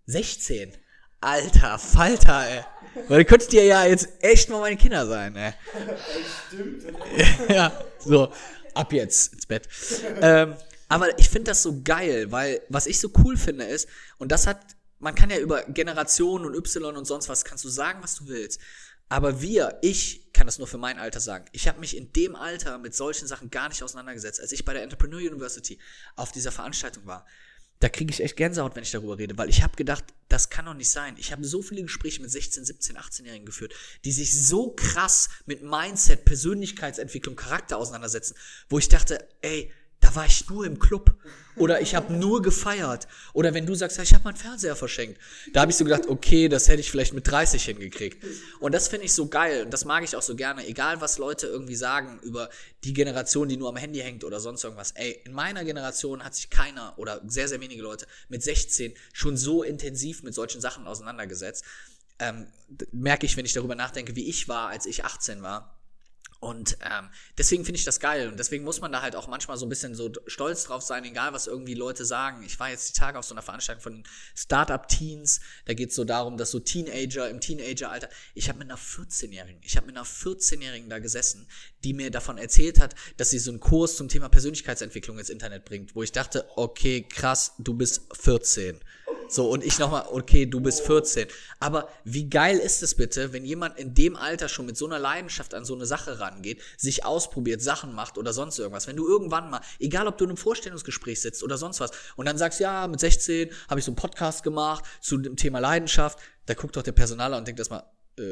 16. Alter, Falter, ey. Weil könntet ihr ja jetzt echt mal meine Kinder sein, ey. Stimmt. ja, so, ab jetzt ins Bett. Ähm, aber ich finde das so geil, weil was ich so cool finde ist, und das hat, man kann ja über Generationen und Y und sonst was, kannst du sagen, was du willst. Aber wir, ich kann das nur für mein Alter sagen. Ich habe mich in dem Alter mit solchen Sachen gar nicht auseinandergesetzt, als ich bei der Entrepreneur University auf dieser Veranstaltung war da kriege ich echt Gänsehaut, wenn ich darüber rede, weil ich habe gedacht, das kann doch nicht sein. Ich habe so viele Gespräche mit 16, 17, 18-Jährigen geführt, die sich so krass mit Mindset, Persönlichkeitsentwicklung, Charakter auseinandersetzen, wo ich dachte, ey, da war ich nur im Club oder ich habe nur gefeiert oder wenn du sagst, ja, ich habe meinen Fernseher verschenkt, da habe ich so gedacht, okay, das hätte ich vielleicht mit 30 hingekriegt. Und das finde ich so geil und das mag ich auch so gerne, egal was Leute irgendwie sagen über die Generation, die nur am Handy hängt oder sonst irgendwas. Ey, in meiner Generation hat sich keiner oder sehr sehr wenige Leute mit 16 schon so intensiv mit solchen Sachen auseinandergesetzt. Ähm, merke ich, wenn ich darüber nachdenke, wie ich war, als ich 18 war und ähm, deswegen finde ich das geil. Und deswegen muss man da halt auch manchmal so ein bisschen so stolz drauf sein, egal was irgendwie Leute sagen. Ich war jetzt die Tage auf so einer Veranstaltung von Startup-Teens. Da geht es so darum, dass so Teenager im Teenager-Alter. Ich habe mit einer 14-Jährigen, ich habe mit einer 14-Jährigen da gesessen, die mir davon erzählt hat, dass sie so einen Kurs zum Thema Persönlichkeitsentwicklung ins Internet bringt, wo ich dachte, okay, krass, du bist 14. So, und ich nochmal, okay, du bist 14. Aber wie geil ist es bitte, wenn jemand in dem Alter schon mit so einer Leidenschaft an so eine Sache rangeht, sich ausprobiert, Sachen macht oder sonst irgendwas. Wenn du irgendwann mal, egal ob du in einem Vorstellungsgespräch sitzt oder sonst was, und dann sagst, ja, mit 16 habe ich so einen Podcast gemacht zu dem Thema Leidenschaft, da guckt doch der Personaler und denkt erstmal, äh,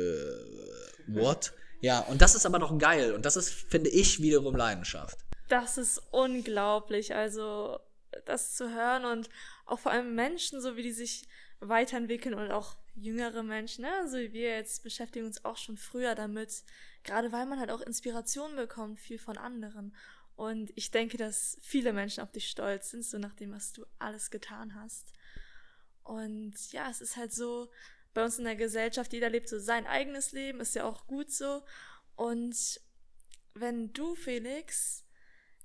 what? Ja, und das ist aber doch geil. Und das ist, finde ich, wiederum Leidenschaft. Das ist unglaublich. Also, das zu hören und auch vor allem Menschen, so wie die sich weiterentwickeln und auch jüngere Menschen, ne? so wie wir jetzt beschäftigen uns auch schon früher damit, gerade weil man halt auch Inspiration bekommt, viel von anderen. Und ich denke, dass viele Menschen auf dich stolz sind, so nach dem, was du alles getan hast. Und ja, es ist halt so, bei uns in der Gesellschaft, jeder lebt so sein eigenes Leben, ist ja auch gut so. Und wenn du, Felix,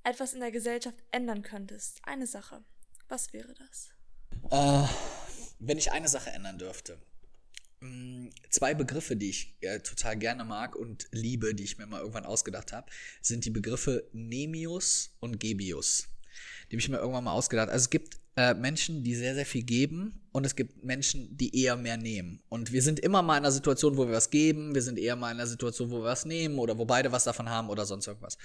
etwas in der Gesellschaft ändern könntest, eine Sache, was wäre das? Äh, wenn ich eine Sache ändern dürfte. Mm, zwei Begriffe, die ich äh, total gerne mag und liebe, die ich mir mal irgendwann ausgedacht habe, sind die Begriffe Nemius und Gebius. Die habe ich mir irgendwann mal ausgedacht. Also es gibt äh, Menschen, die sehr, sehr viel geben und es gibt Menschen, die eher mehr nehmen. Und wir sind immer mal in einer Situation, wo wir was geben, wir sind eher mal in einer Situation, wo wir was nehmen oder wo beide was davon haben oder sonst irgendwas.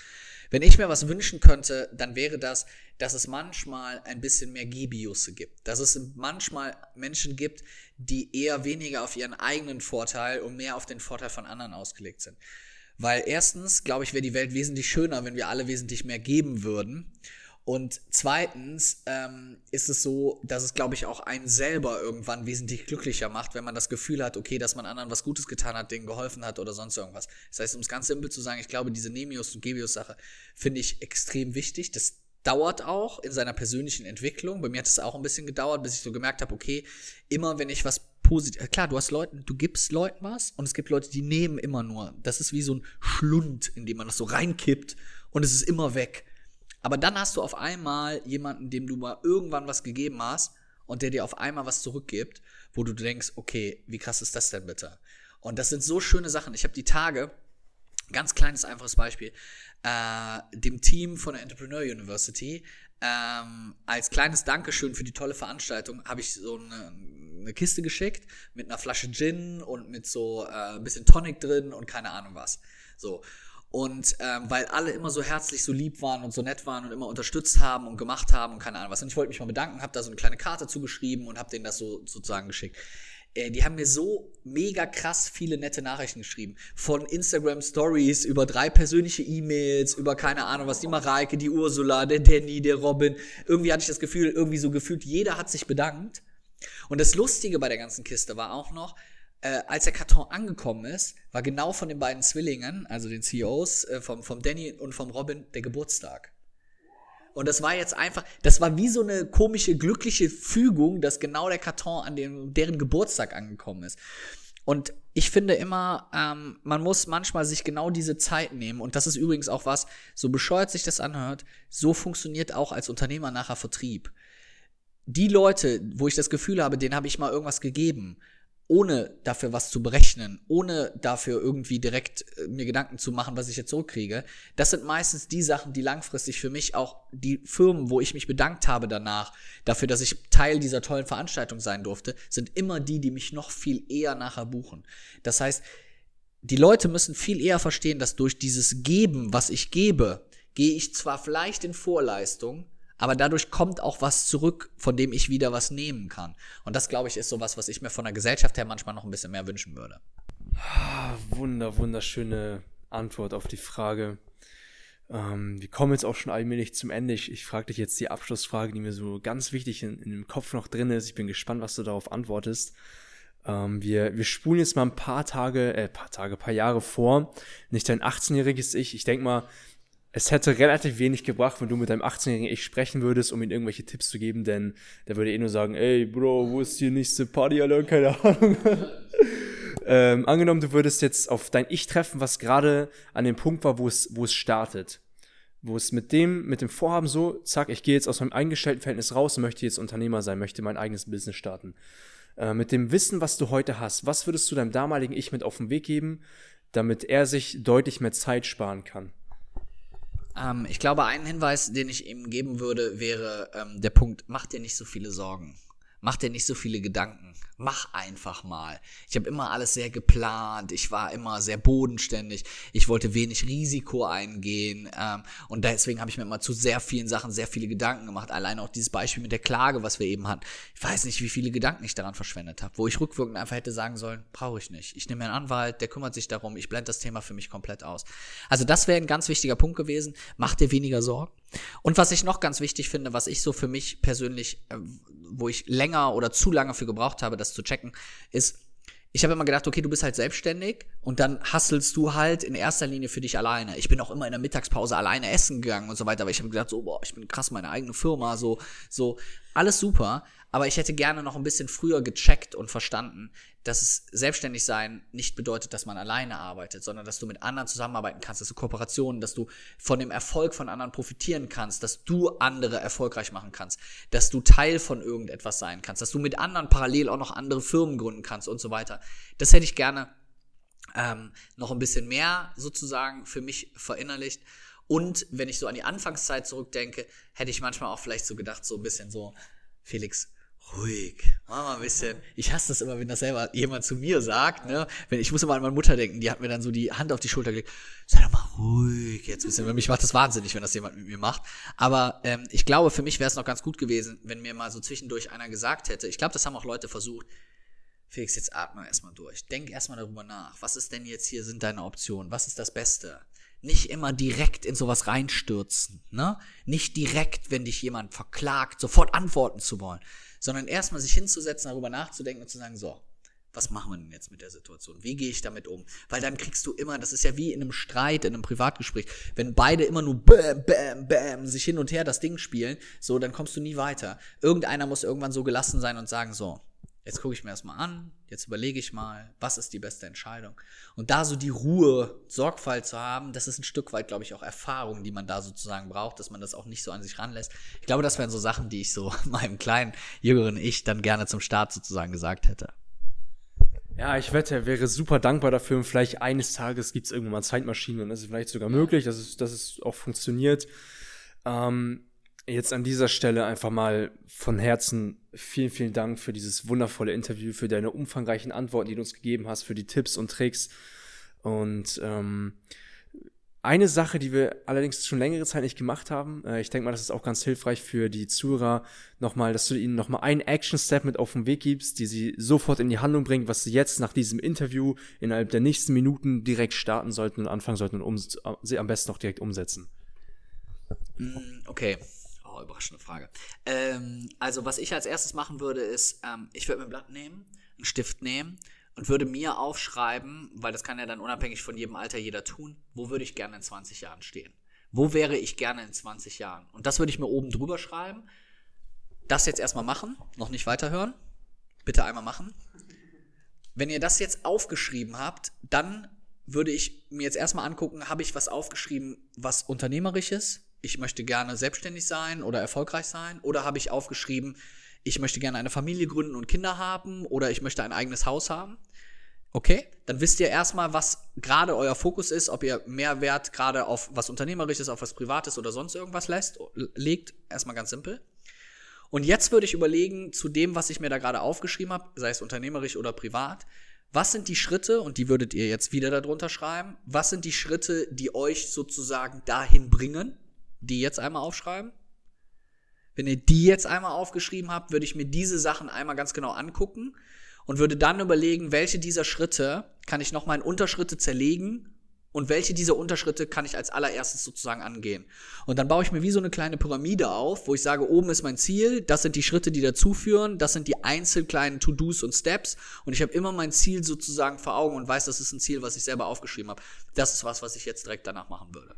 Wenn ich mir was wünschen könnte, dann wäre das, dass es manchmal ein bisschen mehr Gebiusse gibt. Dass es manchmal Menschen gibt, die eher weniger auf ihren eigenen Vorteil und mehr auf den Vorteil von anderen ausgelegt sind. Weil erstens, glaube ich, wäre die Welt wesentlich schöner, wenn wir alle wesentlich mehr geben würden. Und zweitens ähm, ist es so, dass es, glaube ich, auch einen selber irgendwann wesentlich glücklicher macht, wenn man das Gefühl hat, okay, dass man anderen was Gutes getan hat, denen geholfen hat oder sonst irgendwas. Das heißt, um es ganz simpel zu sagen, ich glaube, diese Nemius- und Gebius-Sache finde ich extrem wichtig. Das dauert auch in seiner persönlichen Entwicklung. Bei mir hat es auch ein bisschen gedauert, bis ich so gemerkt habe, okay, immer wenn ich was positiv, klar, du hast Leuten, du gibst Leuten was und es gibt Leute, die nehmen immer nur. Das ist wie so ein Schlund, in dem man das so reinkippt und es ist immer weg. Aber dann hast du auf einmal jemanden, dem du mal irgendwann was gegeben hast und der dir auf einmal was zurückgibt, wo du denkst, okay, wie krass ist das denn bitte? Und das sind so schöne Sachen. Ich habe die Tage, ganz kleines, einfaches Beispiel, äh, dem Team von der Entrepreneur University ähm, als kleines Dankeschön für die tolle Veranstaltung habe ich so eine, eine, Kiste geschickt mit einer Flasche Gin und mit so äh, ein bisschen Tonic drin und keine Ahnung was. So. Und ähm, weil alle immer so herzlich, so lieb waren und so nett waren und immer unterstützt haben und gemacht haben und keine Ahnung was. Und ich wollte mich mal bedanken, habe da so eine kleine Karte zugeschrieben und habe denen das so sozusagen geschickt. Äh, die haben mir so mega krass viele nette Nachrichten geschrieben. Von Instagram Stories über drei persönliche E-Mails, über keine Ahnung was, die Mareike, die Ursula, der Danny, der Robin. Irgendwie hatte ich das Gefühl, irgendwie so gefühlt, jeder hat sich bedankt. Und das Lustige bei der ganzen Kiste war auch noch, äh, als der Karton angekommen ist, war genau von den beiden Zwillingen, also den CEOs, äh, vom, vom Danny und vom Robin, der Geburtstag. Und das war jetzt einfach, das war wie so eine komische, glückliche Fügung, dass genau der Karton an dem, deren Geburtstag angekommen ist. Und ich finde immer, ähm, man muss manchmal sich genau diese Zeit nehmen. Und das ist übrigens auch was, so bescheuert sich das anhört, so funktioniert auch als Unternehmer nachher Vertrieb. Die Leute, wo ich das Gefühl habe, denen habe ich mal irgendwas gegeben, ohne dafür was zu berechnen, ohne dafür irgendwie direkt äh, mir Gedanken zu machen, was ich jetzt zurückkriege. Das sind meistens die Sachen, die langfristig für mich auch die Firmen, wo ich mich bedankt habe danach, dafür, dass ich Teil dieser tollen Veranstaltung sein durfte, sind immer die, die mich noch viel eher nachher buchen. Das heißt, die Leute müssen viel eher verstehen, dass durch dieses Geben, was ich gebe, gehe ich zwar vielleicht in Vorleistung, aber dadurch kommt auch was zurück, von dem ich wieder was nehmen kann. Und das, glaube ich, ist sowas, was ich mir von der Gesellschaft her manchmal noch ein bisschen mehr wünschen würde. Wunder, wunderschöne Antwort auf die Frage. Ähm, wir kommen jetzt auch schon allmählich zum Ende. Ich, ich frage dich jetzt die Abschlussfrage, die mir so ganz wichtig in, in dem Kopf noch drin ist. Ich bin gespannt, was du darauf antwortest. Ähm, wir, wir spulen jetzt mal ein paar Tage, äh, paar Tage, paar Jahre vor. Nicht dein 18-jähriges Ich. Ich denke mal, es hätte relativ wenig gebracht, wenn du mit deinem 18-jährigen Ich sprechen würdest, um ihm irgendwelche Tipps zu geben, denn der würde eh nur sagen, ey, Bro, wo ist die nächste Party, Alter? Keine Ahnung. ähm, angenommen, du würdest jetzt auf dein Ich treffen, was gerade an dem Punkt war, wo es, wo es startet. Wo es mit dem, mit dem Vorhaben so, zack, ich gehe jetzt aus meinem eingestellten Verhältnis raus und möchte jetzt Unternehmer sein, möchte mein eigenes Business starten. Äh, mit dem Wissen, was du heute hast, was würdest du deinem damaligen Ich mit auf den Weg geben, damit er sich deutlich mehr Zeit sparen kann? Ähm, ich glaube, ein Hinweis, den ich ihm geben würde, wäre ähm, der Punkt, mach dir nicht so viele Sorgen. Mach dir nicht so viele Gedanken. Mach einfach mal. Ich habe immer alles sehr geplant. Ich war immer sehr bodenständig. Ich wollte wenig Risiko eingehen. Ähm, und deswegen habe ich mir immer zu sehr vielen Sachen sehr viele Gedanken gemacht. Allein auch dieses Beispiel mit der Klage, was wir eben hatten. Ich weiß nicht, wie viele Gedanken ich daran verschwendet habe. Wo ich rückwirkend einfach hätte sagen sollen, brauche ich nicht. Ich nehme einen Anwalt, der kümmert sich darum. Ich blende das Thema für mich komplett aus. Also das wäre ein ganz wichtiger Punkt gewesen. Mach dir weniger Sorgen. Und was ich noch ganz wichtig finde, was ich so für mich persönlich, äh, wo ich länger oder zu lange für gebraucht habe, das zu checken, ist, ich habe immer gedacht, okay, du bist halt selbstständig und dann hasselst du halt in erster Linie für dich alleine. Ich bin auch immer in der Mittagspause alleine essen gegangen und so weiter, aber ich habe gedacht, so, boah, ich bin krass, meine eigene Firma, so, so, alles super. Aber ich hätte gerne noch ein bisschen früher gecheckt und verstanden, dass es selbstständig sein nicht bedeutet, dass man alleine arbeitet, sondern dass du mit anderen zusammenarbeiten kannst, dass du Kooperationen, dass du von dem Erfolg von anderen profitieren kannst, dass du andere erfolgreich machen kannst, dass du Teil von irgendetwas sein kannst, dass du mit anderen parallel auch noch andere Firmen gründen kannst und so weiter. Das hätte ich gerne ähm, noch ein bisschen mehr sozusagen für mich verinnerlicht. Und wenn ich so an die Anfangszeit zurückdenke, hätte ich manchmal auch vielleicht so gedacht, so ein bisschen so, Felix, ruhig, mach mal ein bisschen. Ich hasse das immer, wenn das selber jemand zu mir sagt, ne? Wenn, ich muss immer an meine Mutter denken, die hat mir dann so die Hand auf die Schulter gelegt. Sei doch mal ruhig jetzt ein bisschen. Weil mich macht das wahnsinnig, wenn das jemand mit mir macht. Aber ähm, ich glaube, für mich wäre es noch ganz gut gewesen, wenn mir mal so zwischendurch einer gesagt hätte, ich glaube, das haben auch Leute versucht, Felix, jetzt atme erstmal durch. Denk erstmal darüber nach. Was ist denn jetzt hier, sind deine Optionen? Was ist das Beste? Nicht immer direkt in sowas reinstürzen, ne? Nicht direkt, wenn dich jemand verklagt, sofort antworten zu wollen sondern erstmal sich hinzusetzen, darüber nachzudenken und zu sagen, so, was machen wir denn jetzt mit der Situation? Wie gehe ich damit um? Weil dann kriegst du immer, das ist ja wie in einem Streit, in einem Privatgespräch, wenn beide immer nur bam, bam, bam, sich hin und her das Ding spielen, so, dann kommst du nie weiter. Irgendeiner muss irgendwann so gelassen sein und sagen, so, jetzt gucke ich mir das mal an, jetzt überlege ich mal, was ist die beste Entscheidung. Und da so die Ruhe, Sorgfalt zu haben, das ist ein Stück weit, glaube ich, auch Erfahrung, die man da sozusagen braucht, dass man das auch nicht so an sich ranlässt. Ich glaube, das wären so Sachen, die ich so meinem kleinen, jüngeren Ich dann gerne zum Start sozusagen gesagt hätte. Ja, ich wette, er wäre super dankbar dafür und vielleicht eines Tages gibt es irgendwann mal Zeitmaschinen und das ist vielleicht sogar möglich, dass es, dass es auch funktioniert. Ähm, jetzt an dieser Stelle einfach mal von Herzen vielen, vielen Dank für dieses wundervolle Interview, für deine umfangreichen Antworten, die du uns gegeben hast, für die Tipps und Tricks. Und ähm, eine Sache, die wir allerdings schon längere Zeit nicht gemacht haben, äh, ich denke mal, das ist auch ganz hilfreich für die Zuhörer, nochmal, dass du ihnen nochmal einen Action-Step mit auf den Weg gibst, die sie sofort in die Handlung bringen, was sie jetzt nach diesem Interview innerhalb der nächsten Minuten direkt starten sollten und anfangen sollten und um, sie am besten auch direkt umsetzen. Mm, okay, überraschende Frage. Ähm, also, was ich als erstes machen würde, ist, ähm, ich würde mir ein Blatt nehmen, einen Stift nehmen und würde mir aufschreiben, weil das kann ja dann unabhängig von jedem Alter jeder tun, wo würde ich gerne in 20 Jahren stehen? Wo wäre ich gerne in 20 Jahren? Und das würde ich mir oben drüber schreiben. Das jetzt erstmal machen, noch nicht weiterhören. Bitte einmal machen. Wenn ihr das jetzt aufgeschrieben habt, dann würde ich mir jetzt erstmal angucken, habe ich was aufgeschrieben, was unternehmerisch ist, ich möchte gerne selbstständig sein oder erfolgreich sein? Oder habe ich aufgeschrieben, ich möchte gerne eine Familie gründen und Kinder haben oder ich möchte ein eigenes Haus haben? Okay, dann wisst ihr erstmal, was gerade euer Fokus ist, ob ihr mehr Wert gerade auf was Unternehmerisches, auf was Privates oder sonst irgendwas lässt, legt. Erstmal ganz simpel. Und jetzt würde ich überlegen, zu dem, was ich mir da gerade aufgeschrieben habe, sei es unternehmerisch oder privat, was sind die Schritte, und die würdet ihr jetzt wieder darunter schreiben, was sind die Schritte, die euch sozusagen dahin bringen, die jetzt einmal aufschreiben. Wenn ihr die jetzt einmal aufgeschrieben habt, würde ich mir diese Sachen einmal ganz genau angucken und würde dann überlegen, welche dieser Schritte kann ich nochmal in Unterschritte zerlegen und welche dieser Unterschritte kann ich als allererstes sozusagen angehen. Und dann baue ich mir wie so eine kleine Pyramide auf, wo ich sage, oben ist mein Ziel, das sind die Schritte, die dazu führen, das sind die einzelnen kleinen To-Dos und Steps und ich habe immer mein Ziel sozusagen vor Augen und weiß, das ist ein Ziel, was ich selber aufgeschrieben habe. Das ist was, was ich jetzt direkt danach machen würde.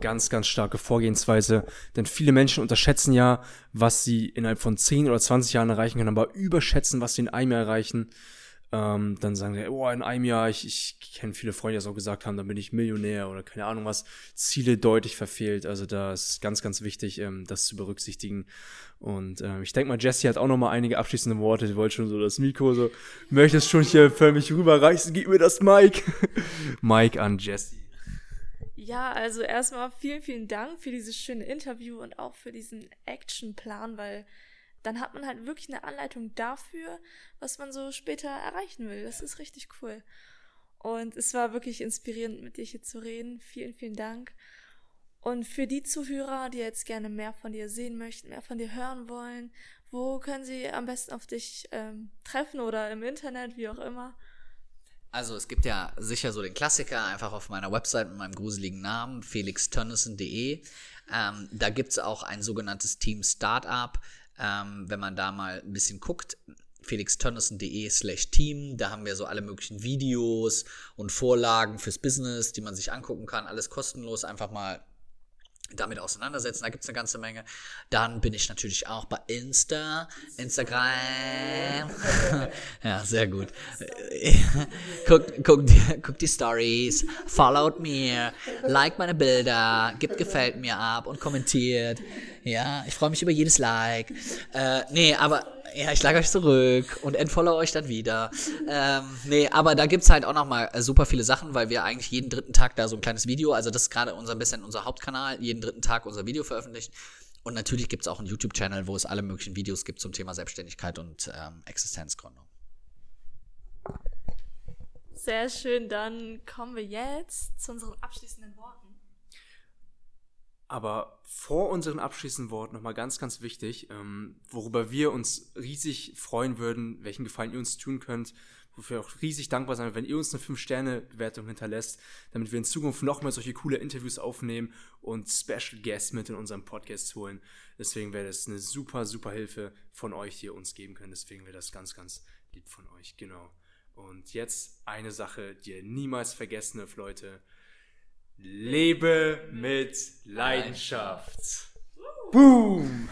Ganz, ganz starke Vorgehensweise. Denn viele Menschen unterschätzen ja, was sie innerhalb von 10 oder 20 Jahren erreichen können, aber überschätzen, was sie in einem Jahr erreichen. Ähm, dann sagen sie, oh, in einem Jahr, ich, ich kenne viele Freunde, die das auch gesagt haben, dann bin ich Millionär oder keine Ahnung was, Ziele deutlich verfehlt. Also da ist ganz, ganz wichtig, ähm, das zu berücksichtigen. Und ähm, ich denke mal, Jesse hat auch noch mal einige abschließende Worte. Die wollte schon so das Mikro so, möchtest schon hier für mich rüberreichen, gib mir das Mike. Mike an Jesse. Ja, also erstmal vielen, vielen Dank für dieses schöne Interview und auch für diesen Actionplan, weil dann hat man halt wirklich eine Anleitung dafür, was man so später erreichen will. Das ist richtig cool. Und es war wirklich inspirierend, mit dir hier zu reden. Vielen, vielen Dank. Und für die Zuhörer, die jetzt gerne mehr von dir sehen möchten, mehr von dir hören wollen, wo können sie am besten auf dich ähm, treffen oder im Internet, wie auch immer? Also es gibt ja sicher so den Klassiker, einfach auf meiner Website mit meinem gruseligen Namen, felixtönnissen.de. Ähm, da gibt es auch ein sogenanntes Team Startup. Ähm, wenn man da mal ein bisschen guckt, felixtönnissen.de slash team. Da haben wir so alle möglichen Videos und Vorlagen fürs Business, die man sich angucken kann. Alles kostenlos. Einfach mal damit auseinandersetzen. Da gibt es eine ganze Menge. Dann bin ich natürlich auch bei Insta, Instagram. ja, sehr gut. guck, guck, guck die Stories, followed mir, like meine Bilder, gibt gefällt mir ab und kommentiert. Ja, ich freue mich über jedes Like. Äh, nee, aber ja, ich schlage euch zurück und entfollow euch dann wieder. Ähm, nee, aber da gibt's halt auch nochmal äh, super viele Sachen, weil wir eigentlich jeden dritten Tag da so ein kleines Video, also das ist gerade unser bisschen unser Hauptkanal, jeden dritten Tag unser Video veröffentlichen. Und natürlich gibt's auch einen YouTube-Channel, wo es alle möglichen Videos gibt zum Thema Selbstständigkeit und ähm, Existenzgründung. Sehr schön, dann kommen wir jetzt zu unseren abschließenden Worten. Aber vor unseren abschließenden Worten nochmal ganz, ganz wichtig, ähm, worüber wir uns riesig freuen würden, welchen Gefallen ihr uns tun könnt, wofür wir auch riesig dankbar sein, wenn ihr uns eine 5-Sterne-Bewertung hinterlässt, damit wir in Zukunft noch mehr solche coole Interviews aufnehmen und Special Guests mit in unserem Podcast holen. Deswegen wäre das eine super, super Hilfe von euch, die ihr uns geben könnt. Deswegen wäre das ganz, ganz lieb von euch. Genau. Und jetzt eine Sache, die ihr niemals vergessen dürft, Leute. Lebe mit Leidenschaft. Boom!